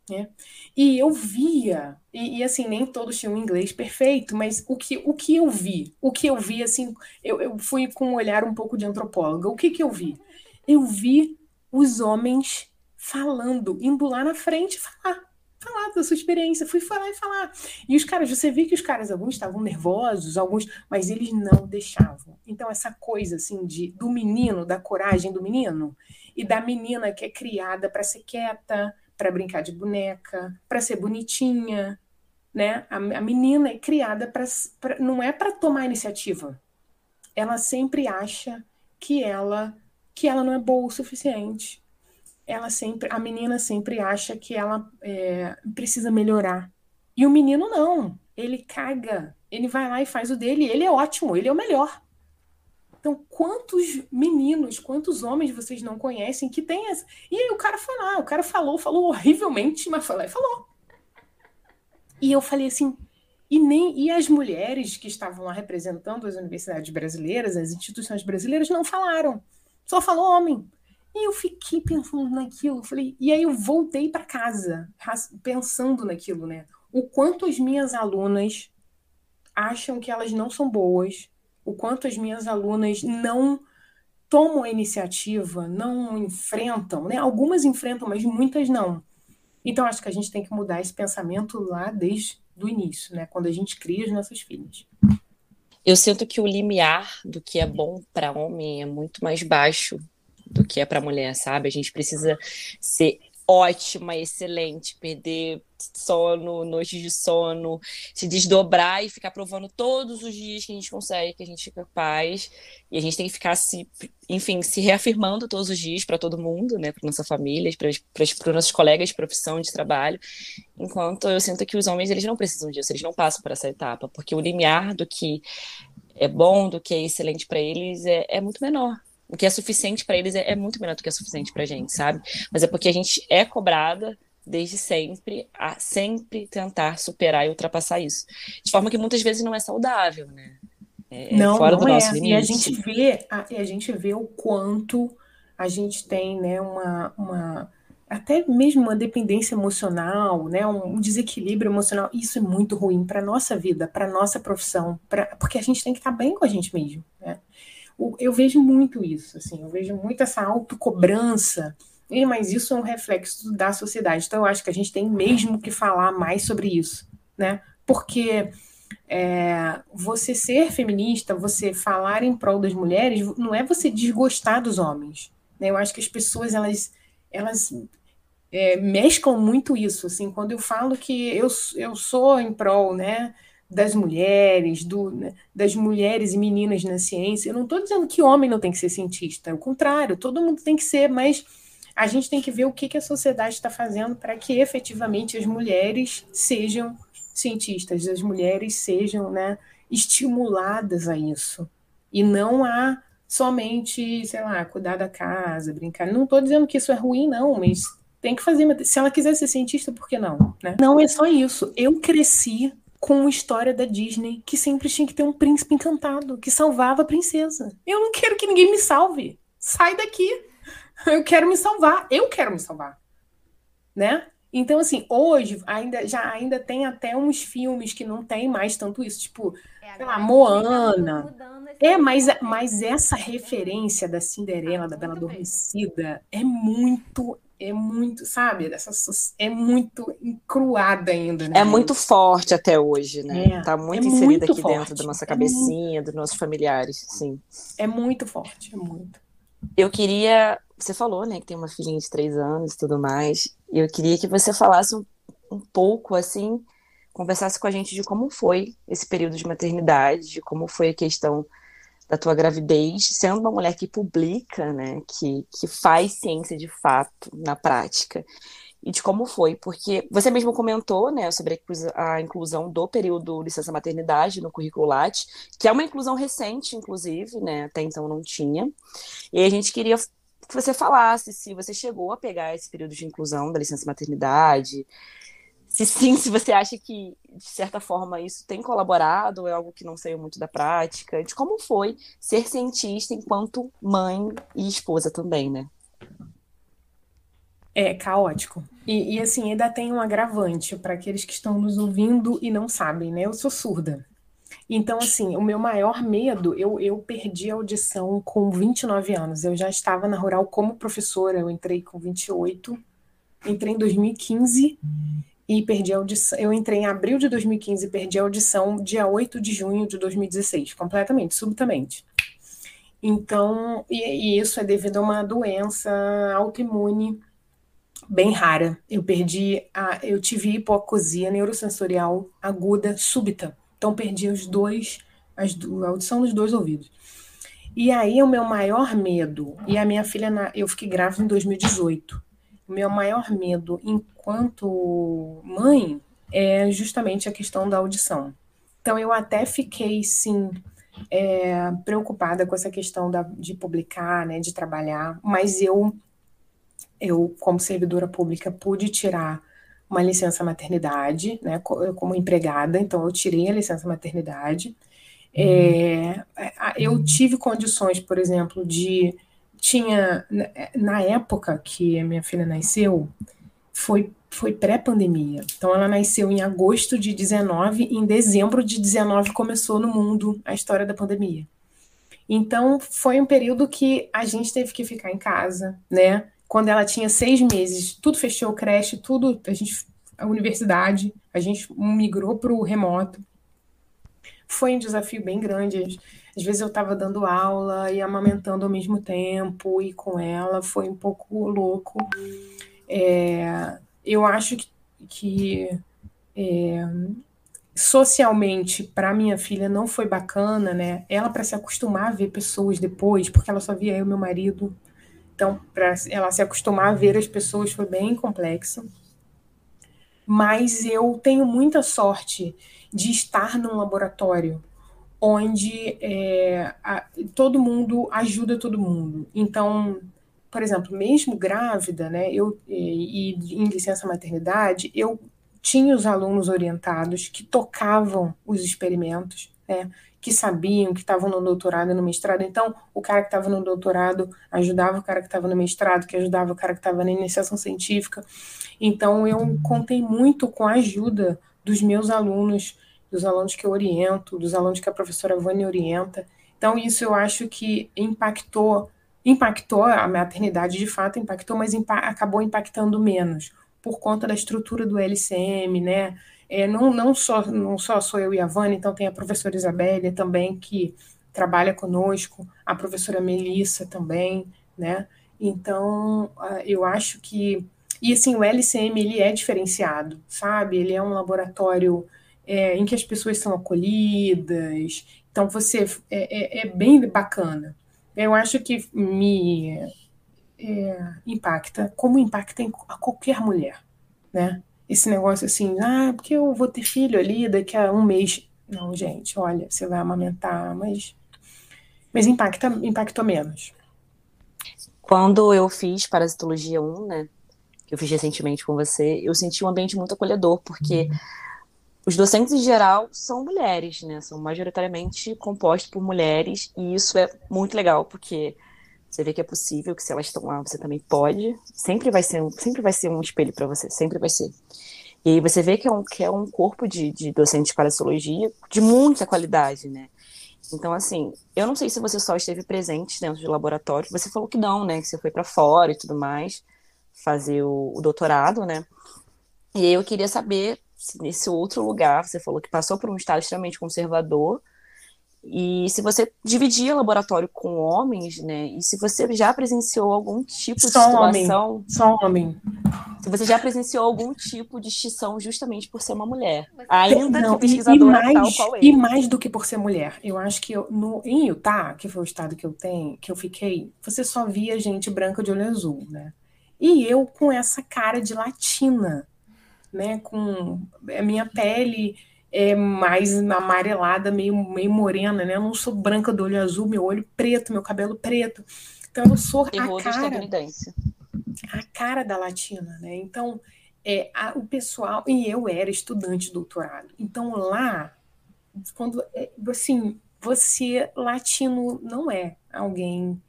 Né? E eu via, e, e, assim, nem todos tinham inglês perfeito, mas o que, o que eu vi, o que eu vi, assim, eu, eu fui com um olhar um pouco de antropóloga, o que, que eu vi? Eu vi os homens falando, indo lá na frente falar falar da sua experiência, fui falar e falar. E os caras, você vê que os caras, alguns estavam nervosos, alguns, mas eles não deixavam. Então, essa coisa, assim, de, do menino, da coragem do menino, e da menina que é criada para ser quieta, para brincar de boneca, para ser bonitinha, né? A, a menina é criada para. Não é para tomar iniciativa. Ela sempre acha que ela que ela não é boa o suficiente ela sempre, a menina sempre acha que ela é, precisa melhorar. E o menino não, ele caga, ele vai lá e faz o dele, ele é ótimo, ele é o melhor. Então, quantos meninos, quantos homens vocês não conhecem que tem essa. E aí o cara foi lá, o cara falou, falou horrivelmente, mas foi lá e falou. E eu falei assim, e nem e as mulheres que estavam lá representando as universidades brasileiras, as instituições brasileiras, não falaram. Só falou homem. E eu fiquei pensando naquilo, falei, e aí eu voltei para casa pensando naquilo, né? O quanto as minhas alunas acham que elas não são boas, o quanto as minhas alunas não tomam a iniciativa, não enfrentam, né? Algumas enfrentam, mas muitas não. Então acho que a gente tem que mudar esse pensamento lá desde o início, né? Quando a gente cria as nossas filhas.
Eu sinto que o limiar do que é bom para homem é muito mais baixo do que é para mulher, sabe? A gente precisa ser ótima, excelente, perder sono, noites de sono, se desdobrar e ficar provando todos os dias que a gente consegue, que a gente é capaz. E a gente tem que ficar se, enfim, se reafirmando todos os dias para todo mundo, né, para nossa família, para os nossos colegas de profissão, de trabalho. Enquanto eu sinto que os homens eles não precisam disso, eles não passam por essa etapa, porque o limiar do que é bom, do que é excelente para eles é, é muito menor o que é suficiente para eles é, é, muito menor do que é suficiente para a gente, sabe? Mas é porque a gente é cobrada desde sempre a sempre tentar superar e ultrapassar isso. De forma que muitas vezes não é saudável, né?
É, é não, fora não do nosso é. limite. E a gente vê, a, a gente vê o quanto a gente tem, né, uma, uma até mesmo uma dependência emocional, né, um, desequilíbrio emocional. Isso é muito ruim para nossa vida, para nossa profissão, pra, porque a gente tem que estar bem com a gente mesmo, né? Eu vejo muito isso, assim, eu vejo muito essa autocobrança, mas isso é um reflexo da sociedade. Então, eu acho que a gente tem mesmo que falar mais sobre isso, né? Porque é, você ser feminista, você falar em prol das mulheres, não é você desgostar dos homens. Né? Eu acho que as pessoas, elas, elas é, mesclam muito isso. Assim, quando eu falo que eu, eu sou em prol, né? Das mulheres, do, né, das mulheres e meninas na ciência. Eu não estou dizendo que homem não tem que ser cientista, é o contrário, todo mundo tem que ser, mas a gente tem que ver o que, que a sociedade está fazendo para que efetivamente as mulheres sejam cientistas, as mulheres sejam né, estimuladas a isso. E não a somente, sei lá, cuidar da casa, brincar. Não estou dizendo que isso é ruim, não, mas tem que fazer. Se ela quiser ser cientista, por que não? Né? Não é só isso. Eu cresci com a história da Disney, que sempre tinha que ter um príncipe encantado, que salvava a princesa. Eu não quero que ninguém me salve. Sai daqui. Eu quero me salvar. Eu quero me salvar. Né? Então, assim, hoje ainda já ainda tem até uns filmes que não tem mais tanto isso, tipo, é, sei lá, Moana. É, mas, mas essa referência da Cinderela, ah, da Bela Adormecida, é muito é muito, sabe, essa, é muito encruada ainda.
Né? É muito forte até hoje, né? É, tá muito é inserida muito aqui forte. dentro da nossa cabecinha, é muito... dos nossos familiares, sim.
É muito forte, é muito.
Eu queria, você falou, né, que tem uma filhinha de três anos e tudo mais, eu queria que você falasse um, um pouco, assim, conversasse com a gente de como foi esse período de maternidade, de como foi a questão da tua gravidez, sendo uma mulher que publica, né, que, que faz ciência de fato na prática, e de como foi, porque você mesmo comentou, né, sobre a inclusão do período licença maternidade no currículo Lattes, que é uma inclusão recente, inclusive, né, até então não tinha, e a gente queria que você falasse se você chegou a pegar esse período de inclusão da licença maternidade, se sim, se você acha que, de certa forma, isso tem colaborado, ou é algo que não saiu muito da prática, de como foi ser cientista enquanto mãe e esposa também, né?
É caótico. E, e assim, ainda tem um agravante para aqueles que estão nos ouvindo e não sabem, né? Eu sou surda. Então, assim, o meu maior medo, eu, eu perdi a audição com 29 anos. Eu já estava na Rural como professora, eu entrei com 28, entrei em 2015 e perdi a audição. Eu entrei em abril de 2015 e perdi a audição dia 8 de junho de 2016, completamente, subitamente. Então, e, e isso é devido a uma doença autoimune bem rara. Eu perdi a, eu tive hipoacusia neurosensorial aguda súbita. Então perdi os dois, as, a audição dos dois ouvidos. E aí o meu maior medo, e a minha filha, eu fiquei grávida em 2018 o meu maior medo enquanto mãe é justamente a questão da audição. Então, eu até fiquei, sim, é, preocupada com essa questão da, de publicar, né, de trabalhar, mas eu, eu, como servidora pública, pude tirar uma licença maternidade, né, como empregada, então eu tirei a licença maternidade. Uhum. É, eu tive condições, por exemplo, de tinha, na época que a minha filha nasceu, foi, foi pré-pandemia. Então, ela nasceu em agosto de 19, e em dezembro de 19 começou no mundo a história da pandemia. Então, foi um período que a gente teve que ficar em casa, né? Quando ela tinha seis meses, tudo fechou, creche, tudo, a gente, a universidade, a gente migrou para o remoto. Foi um desafio bem grande. Às vezes eu estava dando aula e amamentando ao mesmo tempo, e com ela foi um pouco louco. É, eu acho que, que é, socialmente para minha filha não foi bacana, né? Ela para se acostumar a ver pessoas depois, porque ela só via eu e meu marido. Então, para ela se acostumar a ver as pessoas foi bem complexo. Mas eu tenho muita sorte de estar num laboratório onde é, a, todo mundo ajuda todo mundo. Então, por exemplo, mesmo grávida, né, eu, e, e em licença maternidade, eu tinha os alunos orientados que tocavam os experimentos, né, que sabiam, que estavam no doutorado e no mestrado. Então, o cara que estava no doutorado ajudava o cara que estava no mestrado, que ajudava o cara que estava na iniciação científica. Então, eu contei muito com a ajuda dos meus alunos dos alunos que eu oriento, dos alunos que a professora Vânia orienta. Então, isso eu acho que impactou, impactou a maternidade de fato, impactou, mas impa acabou impactando menos, por conta da estrutura do LCM, né? É, não, não, só, não só sou eu e a Vânia, então tem a professora Isabelle também, que trabalha conosco, a professora Melissa também, né? Então, eu acho que. E assim, o LCM ele é diferenciado, sabe? Ele é um laboratório é, em que as pessoas são acolhidas. Então, você é, é, é bem bacana. Eu acho que me é, impacta, como impacta a qualquer mulher, né? Esse negócio assim, ah, porque eu vou ter filho ali daqui a um mês. Não, gente, olha, você vai amamentar, mas, mas impacta, impactou menos.
Quando eu fiz parasitologia 1, né, que eu fiz recentemente com você, eu senti um ambiente muito acolhedor, porque uhum os docentes em geral são mulheres, né? São majoritariamente compostos por mulheres, e isso é muito legal, porque você vê que é possível, que se elas estão lá, você também pode. Sempre vai ser um, sempre vai ser um espelho para você, sempre vai ser. E aí você vê que é um, que é um corpo de, de docentes de parasitologia de muita qualidade, né? Então, assim, eu não sei se você só esteve presente dentro do laboratório, você falou que não, né? Que você foi para fora e tudo mais, fazer o, o doutorado, né? E aí eu queria saber nesse outro lugar, você falou que passou por um estado extremamente conservador, e se você dividia laboratório com homens, né? E se você já presenciou algum tipo de
só
situação.
Homem. Só homem.
Se você já presenciou algum tipo de extinção justamente por ser uma mulher. Ainda
Não,
que pesquisadora
e mais,
tal qual ele.
E mais do que por ser mulher. Eu acho que eu, no, em Utah, que foi o estado que eu tenho, que eu fiquei, você só via gente branca de olho azul, né? E eu com essa cara de latina né? Com a minha pele é mais amarelada, meio, meio morena, né? Eu não sou branca do olho azul, meu olho preto, meu cabelo preto. Então eu sou
Terror
a cara,
a
cara da latina, né? Então é, a, o pessoal e eu era estudante de doutorado. Então lá, quando é, assim, você latino não é alguém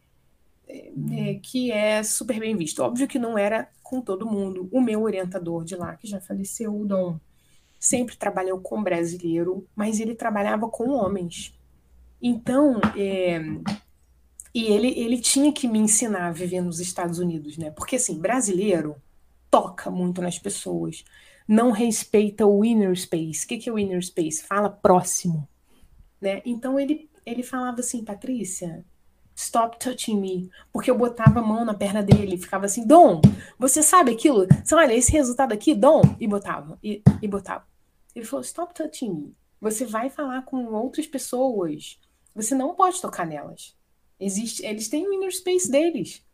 é, que é super bem visto. Óbvio que não era com todo mundo. O meu orientador de lá, que já faleceu, o Dom, sempre trabalhou com brasileiro, mas ele trabalhava com homens. Então, é, e ele, ele tinha que me ensinar a viver nos Estados Unidos, né? Porque, assim, brasileiro toca muito nas pessoas, não respeita o inner space. O que, que é o inner space? Fala próximo, né? Então, ele, ele falava assim, Patrícia, Stop touching me. Porque eu botava a mão na perna dele, ficava assim, Dom, você sabe aquilo? Você olha, esse resultado aqui, Dom, e botava, e, e botava. Ele falou, stop touching me. Você vai falar com outras pessoas. Você não pode tocar nelas. Existe, eles têm o inner space deles.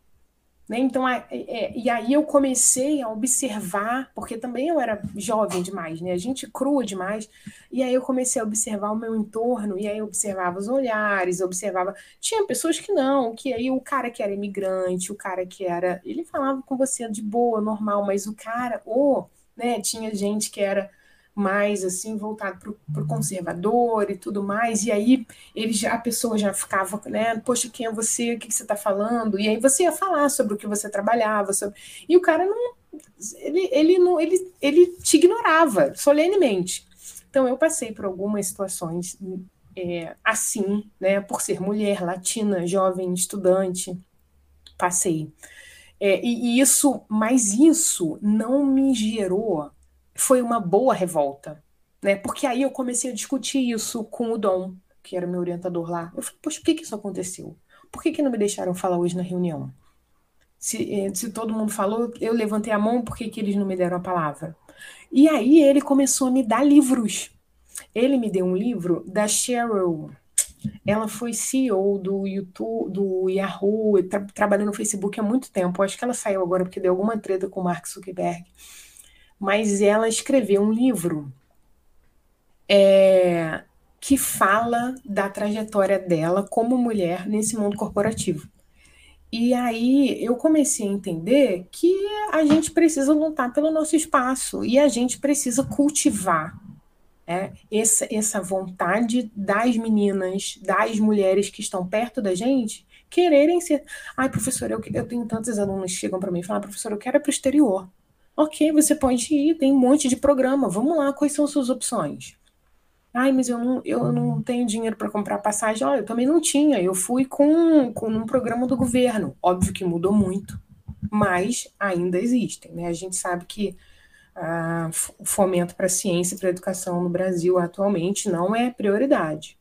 Né? Então, é, é, e aí eu comecei a observar, porque também eu era jovem demais, né? A gente crua demais. E aí eu comecei a observar o meu entorno, e aí eu observava os olhares, observava. Tinha pessoas que não, que aí o cara que era imigrante, o cara que era. Ele falava com você de boa, normal, mas o cara, ou, né, tinha gente que era mais assim voltado para o conservador e tudo mais. E aí ele já, a pessoa já ficava, né? Poxa, quem é você? O que, que você está falando? E aí você ia falar sobre o que você trabalhava, sobre... e o cara não, ele, ele não, ele, ele te ignorava solenemente. Então eu passei por algumas situações é, assim, né? Por ser mulher, latina, jovem, estudante, passei. É, e, e isso, mas isso não me gerou foi uma boa revolta, né? Porque aí eu comecei a discutir isso com o Dom, que era meu orientador lá. Eu falei, poxa, por que, que isso aconteceu? Por que, que não me deixaram falar hoje na reunião? Se, eh, se todo mundo falou, eu levantei a mão, por que, que eles não me deram a palavra? E aí ele começou a me dar livros. Ele me deu um livro da Cheryl. Ela foi CEO do YouTube, do Yahoo, tra no Facebook há muito tempo. Acho que ela saiu agora porque deu alguma treta com o Mark Zuckerberg mas ela escreveu um livro é, que fala da trajetória dela como mulher nesse mundo corporativo. E aí eu comecei a entender que a gente precisa lutar pelo nosso espaço e a gente precisa cultivar é, essa, essa vontade das meninas, das mulheres que estão perto da gente, quererem ser. Ai, professor, eu, eu tenho tantos alunos que chegam para mim e falam, professor, eu quero ir para o exterior. Ok, você pode ir, tem um monte de programa. Vamos lá, quais são suas opções? Ai, mas eu não, eu não tenho dinheiro para comprar passagem. Olha, eu também não tinha. Eu fui com, com um programa do governo. Óbvio que mudou muito, mas ainda existem. Né? A gente sabe que ah, o fomento para a ciência e para a educação no Brasil atualmente não é prioridade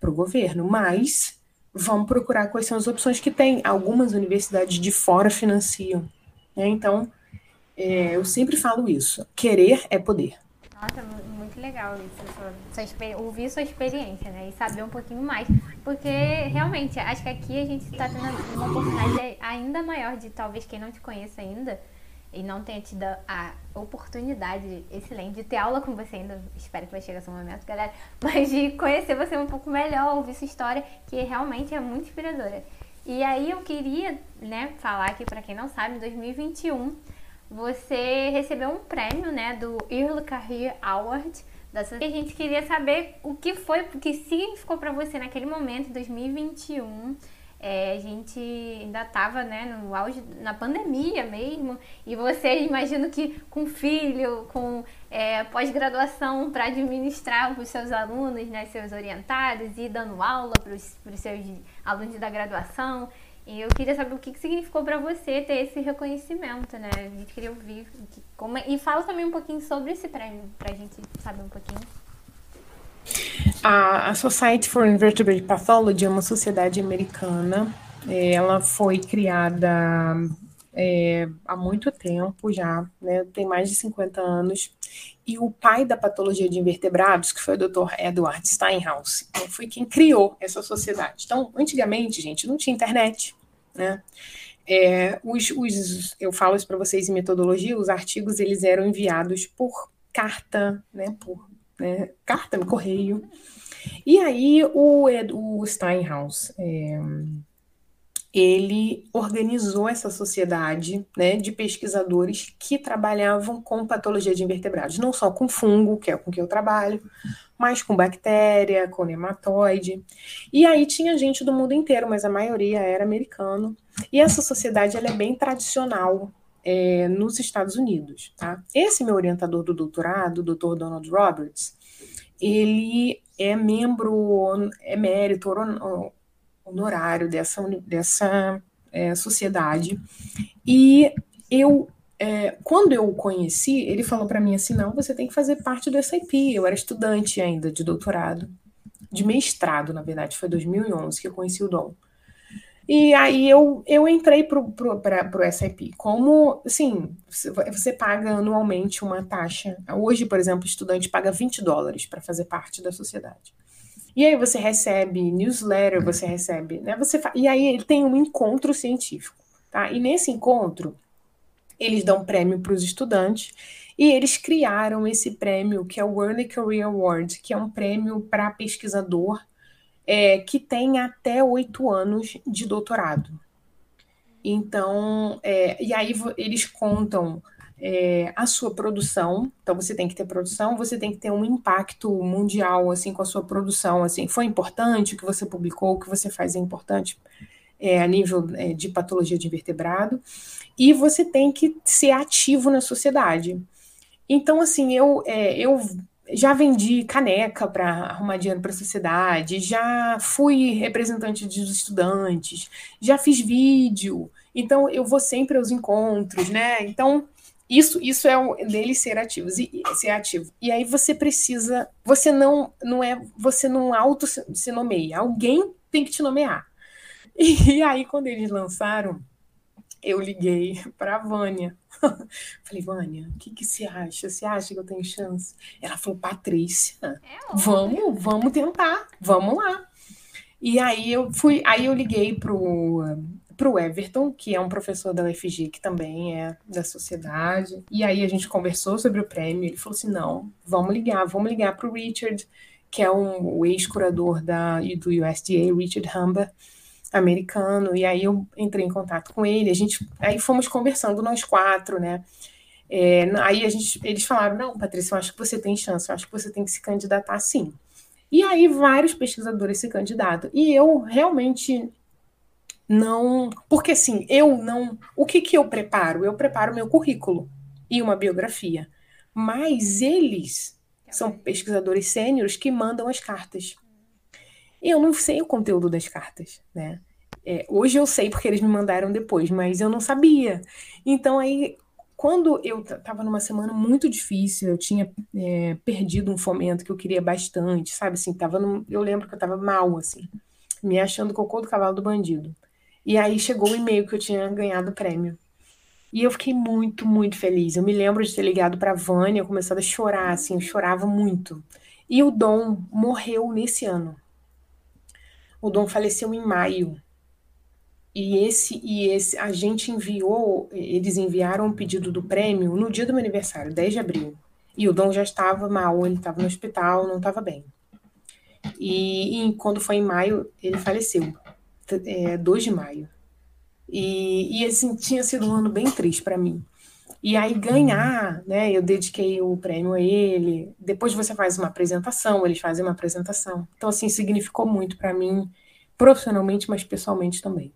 para o governo, mas vamos procurar quais são as opções que tem. Algumas universidades de fora financiam. Né? Então, é, eu sempre falo isso. Querer é poder.
Nossa, muito legal isso, sua, sua, ouvir sua experiência, né? E saber um pouquinho mais. Porque realmente, acho que aqui a gente está tendo uma oportunidade ainda maior de talvez quem não te conheça ainda e não tenha tido a oportunidade excelente de ter aula com você ainda. Espero que vai chegar esse momento, galera. Mas de conhecer você um pouco melhor, ouvir sua história, que realmente é muito inspiradora. E aí eu queria, né, falar aqui para quem não sabe, em 2021 você recebeu um prêmio, né, do Early Career Award. Da e a gente queria saber o que foi, o que significou para você naquele momento, em 2021. É, a gente ainda estava né, no auge, na pandemia mesmo, e você, imagino que com filho, com é, pós-graduação para administrar os seus alunos, né, seus orientados, e dando aula para os seus alunos da graduação. E eu queria saber o que, que significou para você ter esse reconhecimento, né? A gente queria ouvir. Como... É, e fala também um pouquinho sobre esse prêmio, para a gente saber um pouquinho.
A, a Society for Invertebrate Pathology é uma sociedade americana. É, ela foi criada é, há muito tempo já, né? tem mais de 50 anos. E o pai da patologia de invertebrados, que foi o Dr. Edward Steinhaus, foi quem criou essa sociedade. Então, antigamente, gente, não tinha internet, né? É, os, os, eu falo isso para vocês em metodologia, os artigos eles eram enviados por carta, né, por né, carta, correio. E aí o, o Steinhaus, é, ele organizou essa sociedade né, de pesquisadores que trabalhavam com patologia de invertebrados, não só com fungo, que é com que eu trabalho, mas com bactéria, com nematóide. E aí tinha gente do mundo inteiro, mas a maioria era americano. E essa sociedade ela é bem tradicional é, nos Estados Unidos. Tá? Esse meu orientador do doutorado, o Dr. Donald Roberts, ele é membro emérito honorário dessa, dessa é, sociedade. E eu, é, quando eu o conheci, ele falou para mim assim: não, você tem que fazer parte do SIP. Eu era estudante ainda de doutorado, de mestrado, na verdade, foi 2011 que eu conheci o Dom. E aí eu, eu entrei para o SIP. Como, assim, você paga anualmente uma taxa. Hoje, por exemplo, o estudante paga 20 dólares para fazer parte da sociedade. E aí você recebe newsletter, você recebe, né? Você fa... E aí ele tem um encontro científico, tá? E nesse encontro eles dão prêmio para os estudantes e eles criaram esse prêmio que é o Early Career Award, que é um prêmio para pesquisador é, que tem até oito anos de doutorado. Então, é, e aí eles contam é, a sua produção. Então você tem que ter produção, você tem que ter um impacto mundial assim com a sua produção. Assim, foi importante o que você publicou, o que você faz é importante é, a nível é, de patologia de invertebrado. E você tem que ser ativo na sociedade. Então, assim, eu, é, eu já vendi caneca para arrumar dinheiro para a sociedade, já fui representante dos estudantes, já fiz vídeo. Então, eu vou sempre aos encontros, né? Então, isso, isso é o dele ser ativo, ser ativo. E aí você precisa, você não, não é, você não auto se nomeia, alguém tem que te nomear. E aí quando eles lançaram, eu liguei para a Vânia. Falei, Vânia, o que, que você acha? Você acha que eu tenho chance? Ela falou, Patrícia, é vamos, vamos tentar, vamos lá. E aí eu fui, aí eu liguei pro para o Everton, que é um professor da UFG, que também é da sociedade. E aí a gente conversou sobre o prêmio. Ele falou assim: não, vamos ligar, vamos ligar para o Richard, que é um, o ex-curador do USDA, Richard Humber, americano. E aí eu entrei em contato com ele. A gente, aí fomos conversando nós quatro, né? É, aí a gente, eles falaram: não, Patrícia, eu acho que você tem chance, eu acho que você tem que se candidatar sim. E aí vários pesquisadores se candidatam. E eu realmente não. Porque assim, eu não. O que, que eu preparo? Eu preparo meu currículo e uma biografia. Mas eles são pesquisadores sêniores que mandam as cartas. Eu não sei o conteúdo das cartas, né? É, hoje eu sei porque eles me mandaram depois, mas eu não sabia. Então aí, quando eu estava numa semana muito difícil, eu tinha é, perdido um fomento que eu queria bastante, sabe? Assim, tava num, eu lembro que eu estava mal, assim, me achando cocô do cavalo do bandido. E aí chegou o e-mail que eu tinha ganhado o prêmio. E eu fiquei muito, muito feliz. Eu me lembro de ter ligado para a Vânia, começado a chorar, assim, eu chorava muito. E o Dom morreu nesse ano. O Dom faleceu em maio. E esse e esse a gente enviou, eles enviaram o um pedido do prêmio no dia do meu aniversário, 10 de abril. E o Dom já estava mal, ele estava no hospital, não estava bem. E, e, quando foi em maio, ele faleceu é, 2 de maio. E, e assim, tinha sido um ano bem triste para mim. E aí ganhar, né? Eu dediquei o prêmio a ele. Depois você faz uma apresentação, eles fazem uma apresentação. Então assim significou muito para mim, profissionalmente, mas pessoalmente também.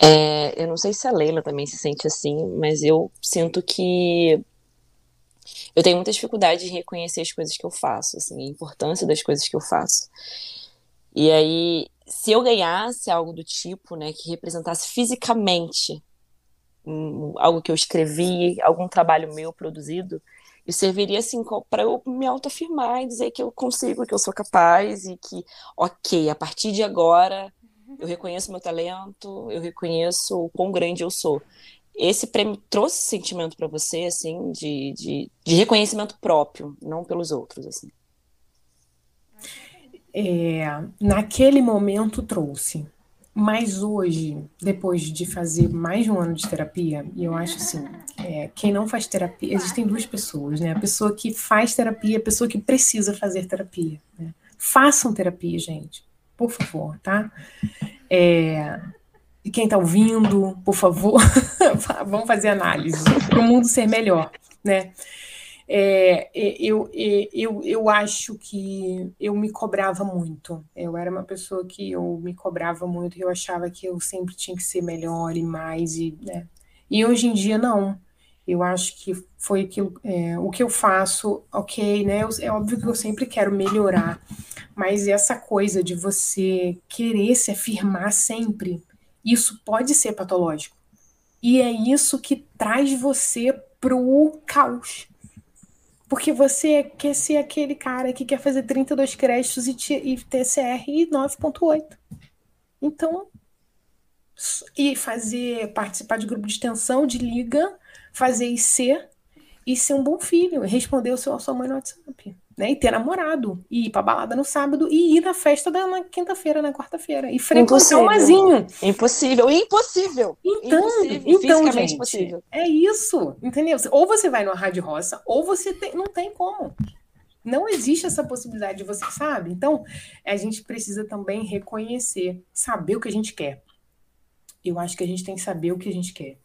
É, eu não sei se a Leila também se sente assim, mas eu sinto que eu tenho muita dificuldade em reconhecer as coisas que eu faço, assim, a importância das coisas que eu faço. E aí se eu ganhasse algo do tipo, né, que representasse fisicamente algo que eu escrevi, algum trabalho meu produzido, isso serviria assim para eu me autoafirmar e dizer que eu consigo, que eu sou capaz e que, ok, a partir de agora eu reconheço meu talento, eu reconheço o quão grande eu sou. Esse prêmio trouxe sentimento para você, assim, de, de, de reconhecimento próprio, não pelos outros, assim
é, naquele momento trouxe. Mas hoje, depois de fazer mais de um ano de terapia, e eu acho assim, é, quem não faz terapia, existem duas pessoas, né? A pessoa que faz terapia a pessoa que precisa fazer terapia. Né? Façam terapia, gente, por favor, tá? É, e quem está ouvindo, por favor, vamos fazer análise para o mundo ser melhor, né? É, eu, eu, eu acho que eu me cobrava muito. Eu era uma pessoa que eu me cobrava muito eu achava que eu sempre tinha que ser melhor e mais. E, né? e hoje em dia, não. Eu acho que foi aquilo, é, o que eu faço, ok, né? Eu, é óbvio que eu sempre quero melhorar, mas essa coisa de você querer se afirmar sempre, isso pode ser patológico. E é isso que traz você pro caos porque você quer ser aquele cara que quer fazer 32 créditos e, e TCR 9.8. Então, e fazer, participar de grupo de extensão, de liga, fazer IC e ser um bom filho, responder o seu, a sua mãe no WhatsApp né? E ter namorado, e ir pra balada no sábado e ir na festa da, na quinta-feira, na quarta-feira. E frequentar o Mazinho.
Impossível, impossível.
Então, impossível. então gente, impossível. é isso, entendeu? Ou você vai no Rádio Roça, ou você tem, não tem como. Não existe essa possibilidade, você sabe? Então, a gente precisa também reconhecer, saber o que a gente quer. Eu acho que a gente tem que saber o que a gente quer.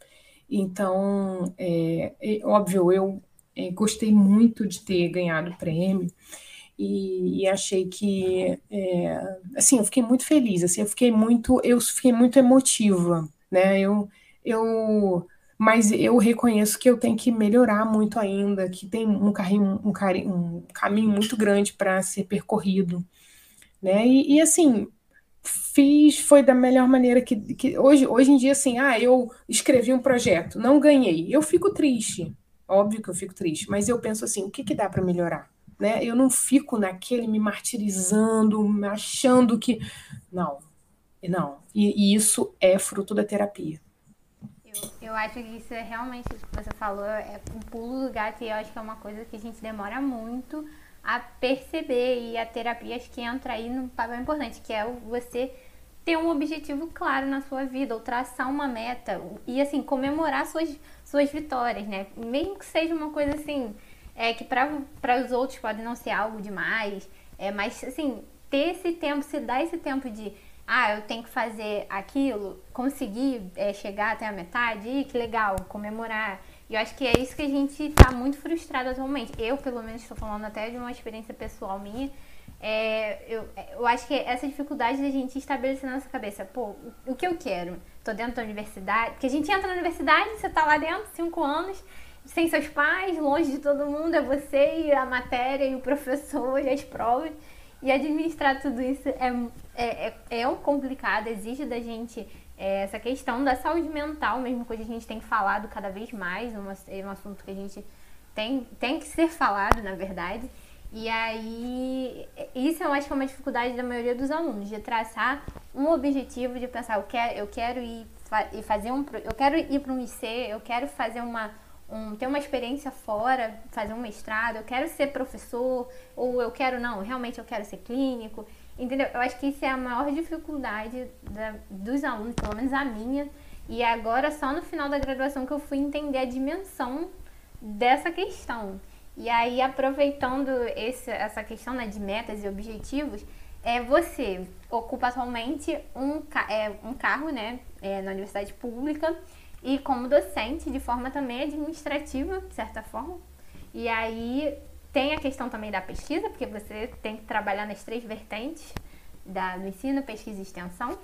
Então, é, é óbvio, eu é, gostei muito de ter ganhado o prêmio e, e achei que, é, assim, eu fiquei muito feliz, assim, eu fiquei muito, eu fiquei muito emotiva, né? Eu, eu, mas eu reconheço que eu tenho que melhorar muito ainda, que tem um, carrinho, um, um caminho muito grande para ser percorrido, né? E, e, assim, fiz, foi da melhor maneira que, que hoje, hoje em dia, assim, ah, eu escrevi um projeto, não ganhei, eu fico triste, óbvio que eu fico triste, mas eu penso assim, o que, que dá para melhorar? Né? Eu não fico naquele me martirizando, achando que. Não, não. E, e isso é fruto da terapia.
Eu, eu acho que isso é realmente o que você falou, é um pulo do gato e eu acho que é uma coisa que a gente demora muito a perceber e a terapia acho que entra aí num papel importante, que é você ter um objetivo claro na sua vida, ou traçar uma meta e assim comemorar suas suas vitórias, né? Mesmo que seja uma coisa assim, é que para os outros pode não ser algo demais, é, mas assim, ter esse tempo, se dar esse tempo de ah, eu tenho que fazer aquilo, conseguir é, chegar até a metade, Ih, que legal, comemorar. E eu acho que é isso que a gente está muito frustrado atualmente. Eu, pelo menos, estou falando até de uma experiência pessoal minha. É, eu, eu acho que essa dificuldade da gente estabelecer na nossa cabeça, pô, o, que eu quero? tô dentro da universidade. Porque a gente entra na universidade, você tá lá dentro, cinco anos, sem seus pais, longe de todo mundo, é você e a matéria e o professor e as provas. E administrar tudo isso é, é, é, é complicado, exige da gente é, essa questão da saúde mental, mesmo coisa que a gente tem falado cada vez mais, uma, é um assunto que a gente tem, tem que ser falado, na verdade. E aí, isso eu acho que é uma dificuldade da maioria dos alunos, de traçar um objetivo, de pensar, eu quero, eu quero ir e fazer um. Eu quero ir para um IC, eu quero fazer uma. Um, ter uma experiência fora, fazer um mestrado, eu quero ser professor, ou eu quero, não, realmente eu quero ser clínico, entendeu? Eu acho que isso é a maior dificuldade da, dos alunos, pelo menos a minha, e agora só no final da graduação que eu fui entender a dimensão dessa questão. E aí, aproveitando esse, essa questão né, de metas e objetivos, é, você ocupa atualmente um, é, um cargo né, é, na universidade pública e como docente de forma também administrativa, de certa forma. E aí tem a questão também da pesquisa, porque você tem que trabalhar nas três vertentes da, do ensino, pesquisa e extensão.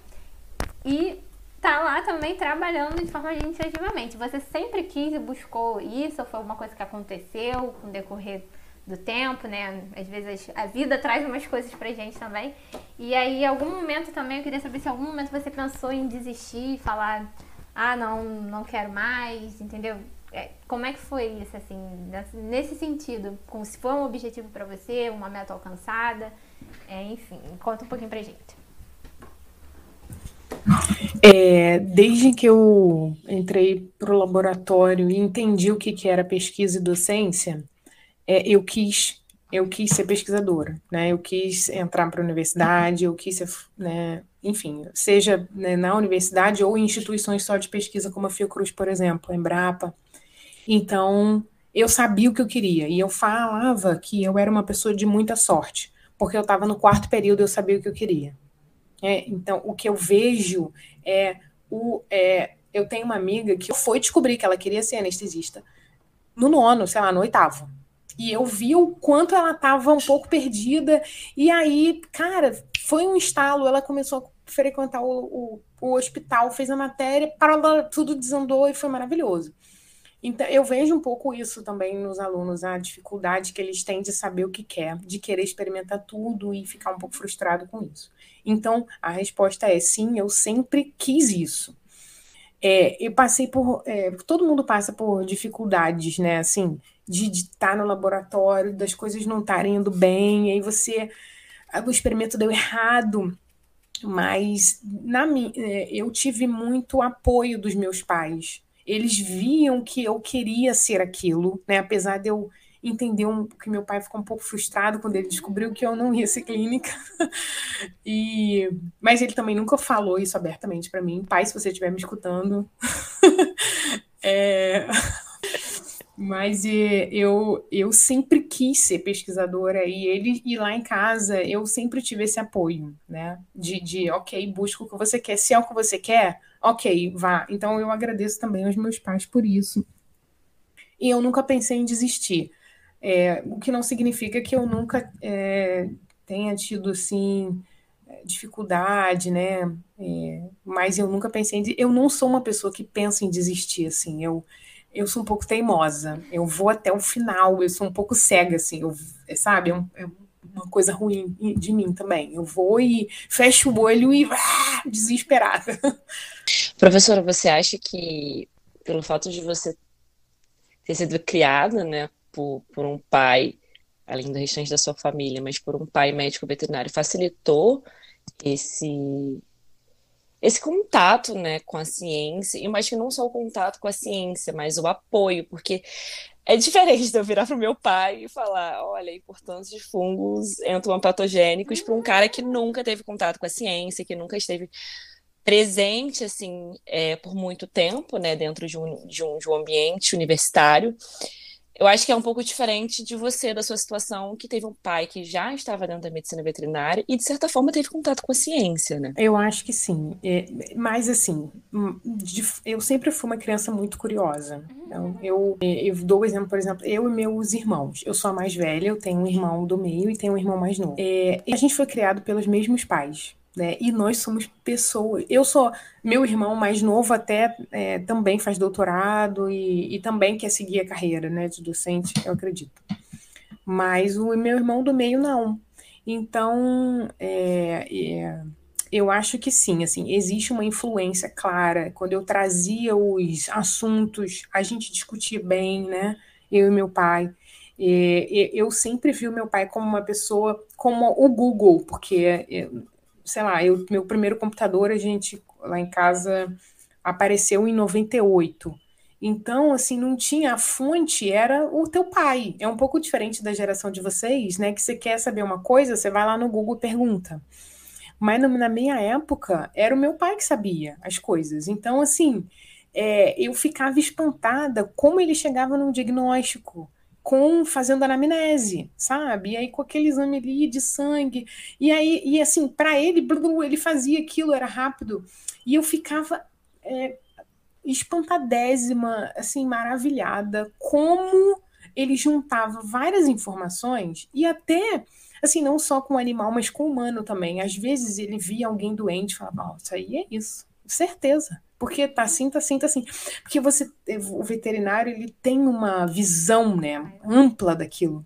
E tá lá também trabalhando de forma administrativamente. Você sempre quis e buscou isso, ou foi alguma coisa que aconteceu com o decorrer do tempo, né? Às vezes a vida traz umas coisas pra gente também. E aí, em algum momento também, eu queria saber se em algum momento você pensou em desistir, falar, ah, não, não quero mais, entendeu? É, como é que foi isso, assim, nesse sentido? Como se foi um objetivo para você, uma meta alcançada? É, enfim, conta um pouquinho pra gente.
É, desde que eu entrei para o laboratório e entendi o que, que era pesquisa e docência, é, eu quis eu quis ser pesquisadora, né? Eu quis entrar para a universidade, eu quis ser, né? Enfim, seja né, na universidade ou em instituições só de pesquisa como a Fiocruz, por exemplo, a Embrapa. Então, eu sabia o que eu queria e eu falava que eu era uma pessoa de muita sorte, porque eu estava no quarto período, eu sabia o que eu queria. É, então, o que eu vejo é o. É, eu tenho uma amiga que foi descobrir que ela queria ser anestesista no nono, sei lá, no oitavo. E eu vi o quanto ela estava um pouco perdida. E aí, cara, foi um estalo. Ela começou a frequentar o, o, o hospital, fez a matéria, parou, tudo desandou e foi maravilhoso. Então, eu vejo um pouco isso também nos alunos, a dificuldade que eles têm de saber o que quer, de querer experimentar tudo e ficar um pouco frustrado com isso. Então, a resposta é sim, eu sempre quis isso. É, eu passei por. É, todo mundo passa por dificuldades, né? Assim, de estar no laboratório, das coisas não estarem indo bem, aí você. O experimento deu errado, mas na, é, eu tive muito apoio dos meus pais eles viam que eu queria ser aquilo, né? Apesar de eu entender um, que meu pai ficou um pouco frustrado quando ele descobriu que eu não ia ser clínica. e mas ele também nunca falou isso abertamente para mim. Pai, se você estiver me escutando, é... Mas eu, eu sempre quis ser pesquisadora e ele e lá em casa eu sempre tive esse apoio, né? De, de ok, busca o que você quer. Se é o que você quer, ok, vá. Então eu agradeço também aos meus pais por isso. E eu nunca pensei em desistir. É, o que não significa que eu nunca é, tenha tido assim dificuldade, né? É, mas eu nunca pensei em. Eu não sou uma pessoa que pensa em desistir, assim. Eu eu sou um pouco teimosa. Eu vou até o final. Eu sou um pouco cega, assim. Eu, sabe? É, um, é uma coisa ruim de mim também. Eu vou e fecho o olho e ah, desesperada.
Professora, você acha que pelo fato de você ter sido criada, né, por, por um pai, além do restante da sua família, mas por um pai médico veterinário, facilitou esse esse contato, né, com a ciência, e mas que não só o contato com a ciência, mas o apoio, porque é diferente de eu virar para o meu pai e falar, olha, a importância de fungos entomopatogênicos para um cara que nunca teve contato com a ciência, que nunca esteve presente, assim, é, por muito tempo, né, dentro de um, de um, de um ambiente universitário, eu acho que é um pouco diferente de você, da sua situação, que teve um pai que já estava dentro da medicina veterinária e, de certa forma, teve contato com a ciência, né?
Eu acho que sim. É, mas, assim, hum, eu sempre fui uma criança muito curiosa. Então, eu, eu dou o exemplo, por exemplo, eu e meus irmãos. Eu sou a mais velha, eu tenho um irmão do meio e tenho um irmão mais novo. É, a gente foi criado pelos mesmos pais né? E nós somos pessoas. Eu sou meu irmão mais novo até é, também faz doutorado e, e, também quer seguir a carreira, né, de docente, eu acredito. Mas o meu irmão do meio não. Então, é, é, eu acho que sim, assim, existe uma influência clara. Quando eu trazia os assuntos, a gente discutia bem, né? Eu e meu pai. Eu sempre vi o meu pai como uma pessoa como o Google, porque sei lá, eu, meu primeiro computador, a gente lá em casa apareceu em 98. Então, assim, não tinha a fonte, era o teu pai. É um pouco diferente da geração de vocês, né? Que você quer saber uma coisa, você vai lá no Google e pergunta. Mas na minha época, era o meu pai que sabia as coisas. Então, assim, é, eu ficava espantada como ele chegava num diagnóstico com fazendo anamnese, sabe? E aí com aquele exame ali de sangue. E aí, e assim, para ele, ele fazia aquilo, era rápido. E eu ficava é, espantadésima, assim, maravilhada, como ele juntava várias informações e até, assim, não só com o animal, mas com o humano também. Às vezes ele via alguém doente e falava, oh, isso aí é isso, certeza porque tá assim, tá assim, tá assim. Porque você, o veterinário, ele tem uma visão, né, ampla daquilo.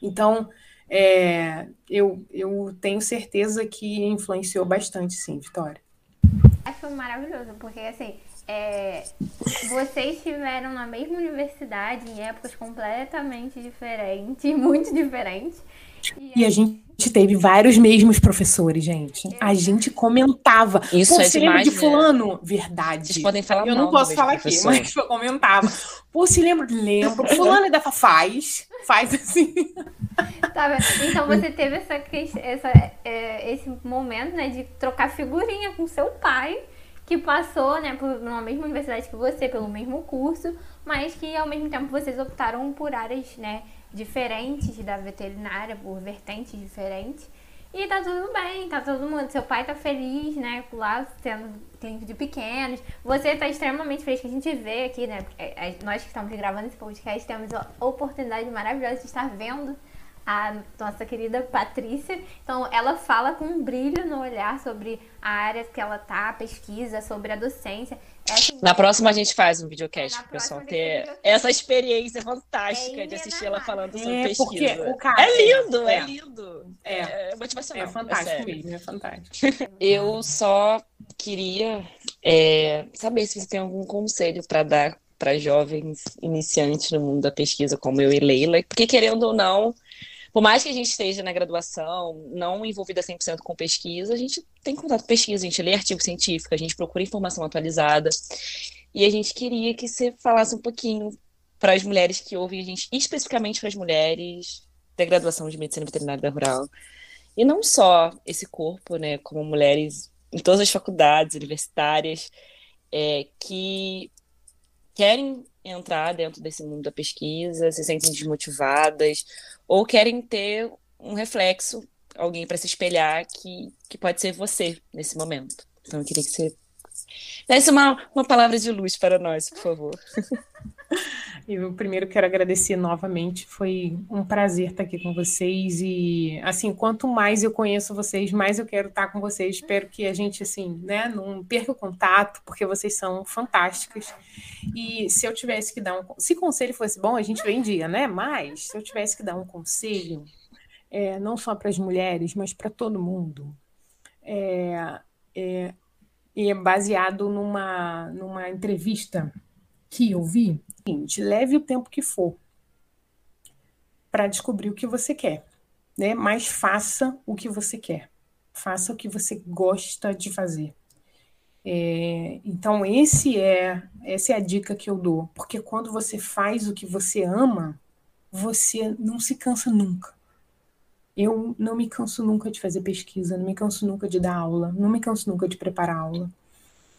Então, é, eu, eu tenho certeza que influenciou bastante, sim, Vitória.
Acho maravilhoso, porque assim, é, vocês estiveram na mesma universidade em épocas completamente diferentes, muito diferentes.
E, e a gente teve vários mesmos professores, gente. A gente comentava.
Isso Pô,
é você
demais,
lembra de né? fulano? Né? Verdade.
Vocês podem falar
Eu não posso falar aqui, mas eu comentava. Pô, se lembra? Lembro. Fulano e da faz. Faz assim.
Tá então você teve essa, essa, é, esse momento, né, de trocar figurinha com seu pai que passou, né, por uma mesma universidade que você, pelo mesmo curso, mas que ao mesmo tempo vocês optaram por áreas, né, diferentes da veterinária, por vertentes diferentes. E tá tudo bem, tá todo mundo. Seu pai tá feliz, né? Lá sendo clínico de pequenos. Você tá extremamente feliz que a gente vê aqui, né? É, nós que estamos gravando esse podcast temos a oportunidade maravilhosa de estar vendo a nossa querida Patrícia. Então, ela fala com um brilho no olhar sobre a área que ela tá, pesquisa, sobre a docência.
É assim, na próxima a gente faz um videocast para o pessoal ter essa experiência fantástica é de assistir ela falando sobre é, pesquisa. O cara, é lindo, é, é lindo. É, é motivacional.
É fantástico mesmo, é fantástico.
Eu só queria é, saber se você tem algum conselho para dar para jovens iniciantes no mundo da pesquisa, como eu e Leila, porque querendo ou não, por mais que a gente esteja na graduação, não envolvida 100% com pesquisa, a gente tem contato com pesquisa, a gente lê artigo científico, a gente procura informação atualizada. E a gente queria que você falasse um pouquinho para as mulheres que ouvem a gente, especificamente para as mulheres da graduação de medicina veterinária da rural. E não só esse corpo, né, como mulheres em todas as faculdades universitárias, é, que querem entrar dentro desse mundo da pesquisa, se sentem desmotivadas ou querem ter um reflexo, alguém para se espelhar que, que pode ser você nesse momento. Então eu queria que você desse uma, uma palavra de luz para nós, por favor.
Eu primeiro quero agradecer novamente, foi um prazer estar aqui com vocês e assim, quanto mais eu conheço vocês, mais eu quero estar com vocês. Espero que a gente assim, né, não perca o contato, porque vocês são fantásticas. E se eu tivesse que dar um, se conselho fosse bom, a gente vendia, né? Mas se eu tivesse que dar um conselho, é, não só para as mulheres, mas para todo mundo, é, é, é baseado numa numa entrevista que eu vi, leve o tempo que for para descobrir o que você quer, né? Mas faça o que você quer, faça o que você gosta de fazer. É, então esse é essa é a dica que eu dou, porque quando você faz o que você ama, você não se cansa nunca. Eu não me canso nunca de fazer pesquisa, não me canso nunca de dar aula, não me canso nunca de preparar aula.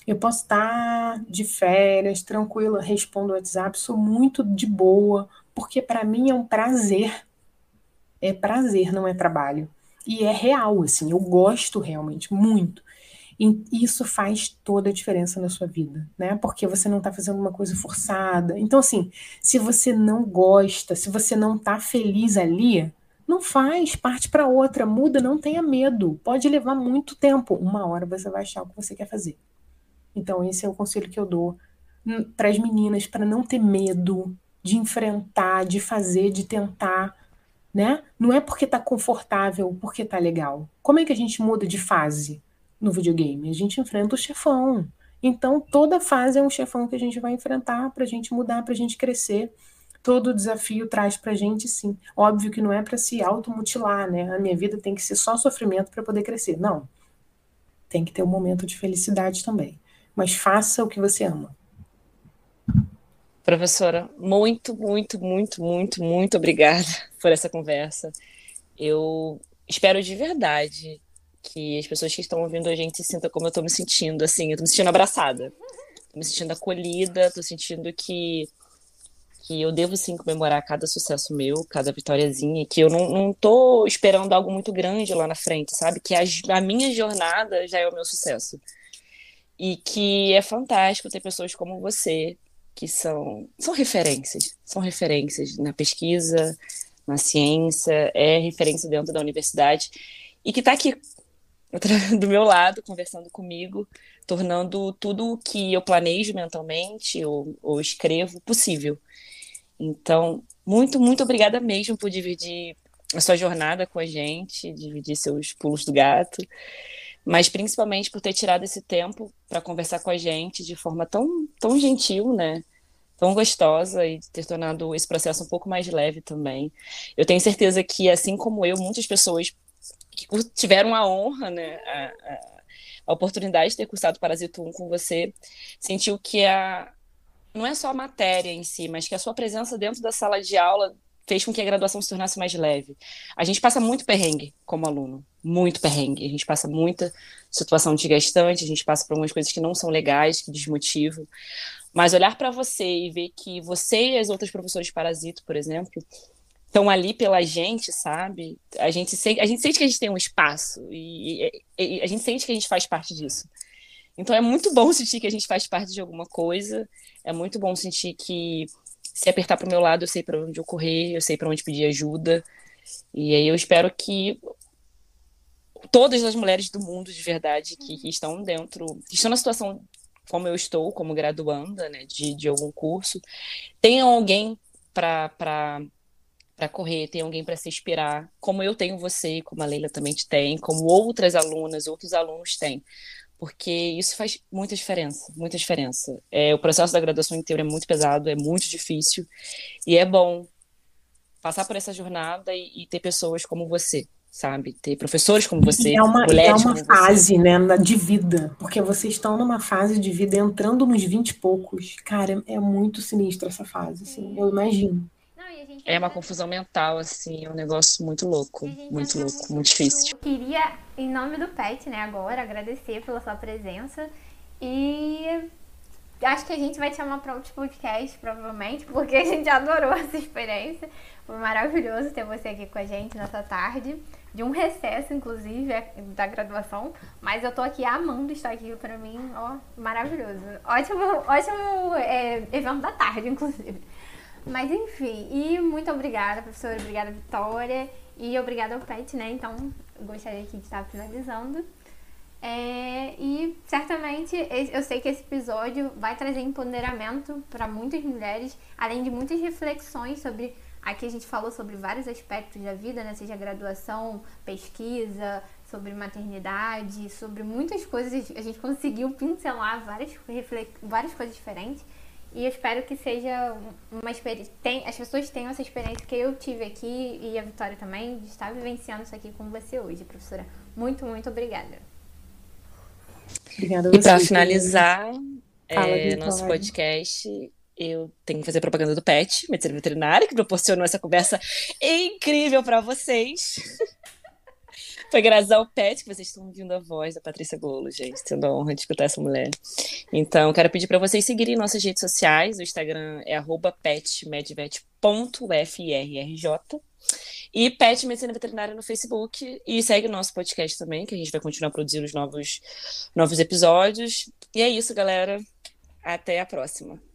Eu posso estar de férias, tranquila, respondo o WhatsApp, sou muito de boa, porque para mim é um prazer. É prazer, não é trabalho. E é real, assim, eu gosto realmente muito. E isso faz toda a diferença na sua vida, né? Porque você não está fazendo uma coisa forçada. Então, assim, se você não gosta, se você não está feliz ali, não faz, parte para outra, muda, não tenha medo. Pode levar muito tempo. Uma hora você vai achar o que você quer fazer. Então, esse é o conselho que eu dou hum, para as meninas, para não ter medo de enfrentar, de fazer, de tentar, né? Não é porque tá confortável, porque tá legal. Como é que a gente muda de fase no videogame? A gente enfrenta o chefão. Então, toda fase é um chefão que a gente vai enfrentar para a gente mudar, para a gente crescer. Todo desafio traz para a gente, sim. Óbvio que não é para se automutilar, né? A minha vida tem que ser só sofrimento para poder crescer. Não. Tem que ter um momento de felicidade também mas faça o que você ama.
Professora, muito, muito, muito, muito, muito obrigada por essa conversa. Eu espero de verdade que as pessoas que estão ouvindo a gente se sintam como eu estou me sentindo, assim, eu estou me sentindo abraçada, estou me sentindo acolhida, estou sentindo que que eu devo sim comemorar cada sucesso meu, cada vitóriazinha, que eu não, não esperando algo muito grande lá na frente, sabe? Que a, a minha jornada já é o meu sucesso. E que é fantástico ter pessoas como você, que são, são referências, são referências na pesquisa, na ciência, é referência dentro da universidade, e que está aqui do meu lado, conversando comigo, tornando tudo o que eu planejo mentalmente ou, ou escrevo possível. Então, muito, muito obrigada mesmo por dividir a sua jornada com a gente, dividir seus pulos do gato mas principalmente por ter tirado esse tempo para conversar com a gente de forma tão, tão gentil, né? Tão gostosa e ter tornado esse processo um pouco mais leve também. Eu tenho certeza que, assim como eu, muitas pessoas que tiveram a honra, né, a, a, oportunidade de ter cursado Parasito 1 com você, sentiu que a, não é só a matéria em si, mas que a sua presença dentro da sala de aula fez com que a graduação se tornasse mais leve. A gente passa muito perrengue como aluno, muito perrengue. A gente passa muita situação desgastante, a gente passa por algumas coisas que não são legais, que desmotivam. Mas olhar para você e ver que você e as outras professoras de parasito, por exemplo, estão ali pela gente, sabe? A gente, sente, a gente sente que a gente tem um espaço e, e, e a gente sente que a gente faz parte disso. Então é muito bom sentir que a gente faz parte de alguma coisa, é muito bom sentir que se apertar para o meu lado, eu sei para onde eu correr, eu sei para onde pedir ajuda. E aí eu espero que todas as mulheres do mundo, de verdade, que, que estão dentro, que estão na situação como eu estou, como graduanda, né, de, de algum curso, tenham alguém para para correr, tem alguém para se inspirar, como eu tenho você, como a Leila também te tem, como outras alunas, outros alunos têm porque isso faz muita diferença, muita diferença. É, o processo da graduação inteira é muito pesado, é muito difícil, e é bom passar por essa jornada e, e ter pessoas como você, sabe? Ter professores como você,
é uma,
mulheres
É uma fase, você. né, de vida, porque vocês estão numa fase de vida entrando nos 20 e poucos. Cara, é muito sinistro essa fase, assim, eu imagino
é uma confusão mental, assim, é um negócio muito louco, muito louco, muito difícil.
Queria, em nome do PET, né, agora, agradecer pela sua presença e acho que a gente vai te chamar para outros podcasts, provavelmente, porque a gente adorou essa experiência. Foi maravilhoso ter você aqui com a gente nessa tarde. De um recesso, inclusive, é, da graduação. Mas eu tô aqui amando estar aqui para mim, ó, maravilhoso. Ótimo, ótimo é, evento da tarde, inclusive. Mas enfim, e muito obrigada, professora, obrigada, Vitória. E obrigada ao Pet, né? Então, gostaria aqui de estar finalizando. É, e certamente eu sei que esse episódio vai trazer empoderamento para muitas mulheres, além de muitas reflexões sobre. Aqui a gente falou sobre vários aspectos da vida, né? Seja graduação, pesquisa, sobre maternidade, sobre muitas coisas. A gente conseguiu pincelar várias, várias coisas diferentes. E eu espero que seja uma experiência. As pessoas tenham essa experiência que eu tive aqui e a Vitória também, de estar vivenciando isso aqui com você hoje, professora. Muito, muito obrigada.
Obrigada a você. E para finalizar é, nosso podcast, eu tenho que fazer propaganda do PET, medicina veterinária, que proporcionou essa conversa incrível para vocês. Foi graças ao Pet que vocês estão ouvindo a voz da Patrícia Golo, gente, tendo a honra de escutar essa mulher. Então, quero pedir para vocês seguirem nossas redes sociais. O Instagram é petmedvet.firrj e Pet Medicina Veterinária no Facebook. E segue o nosso podcast também, que a gente vai continuar produzindo os novos, novos episódios. E é isso, galera. Até a próxima.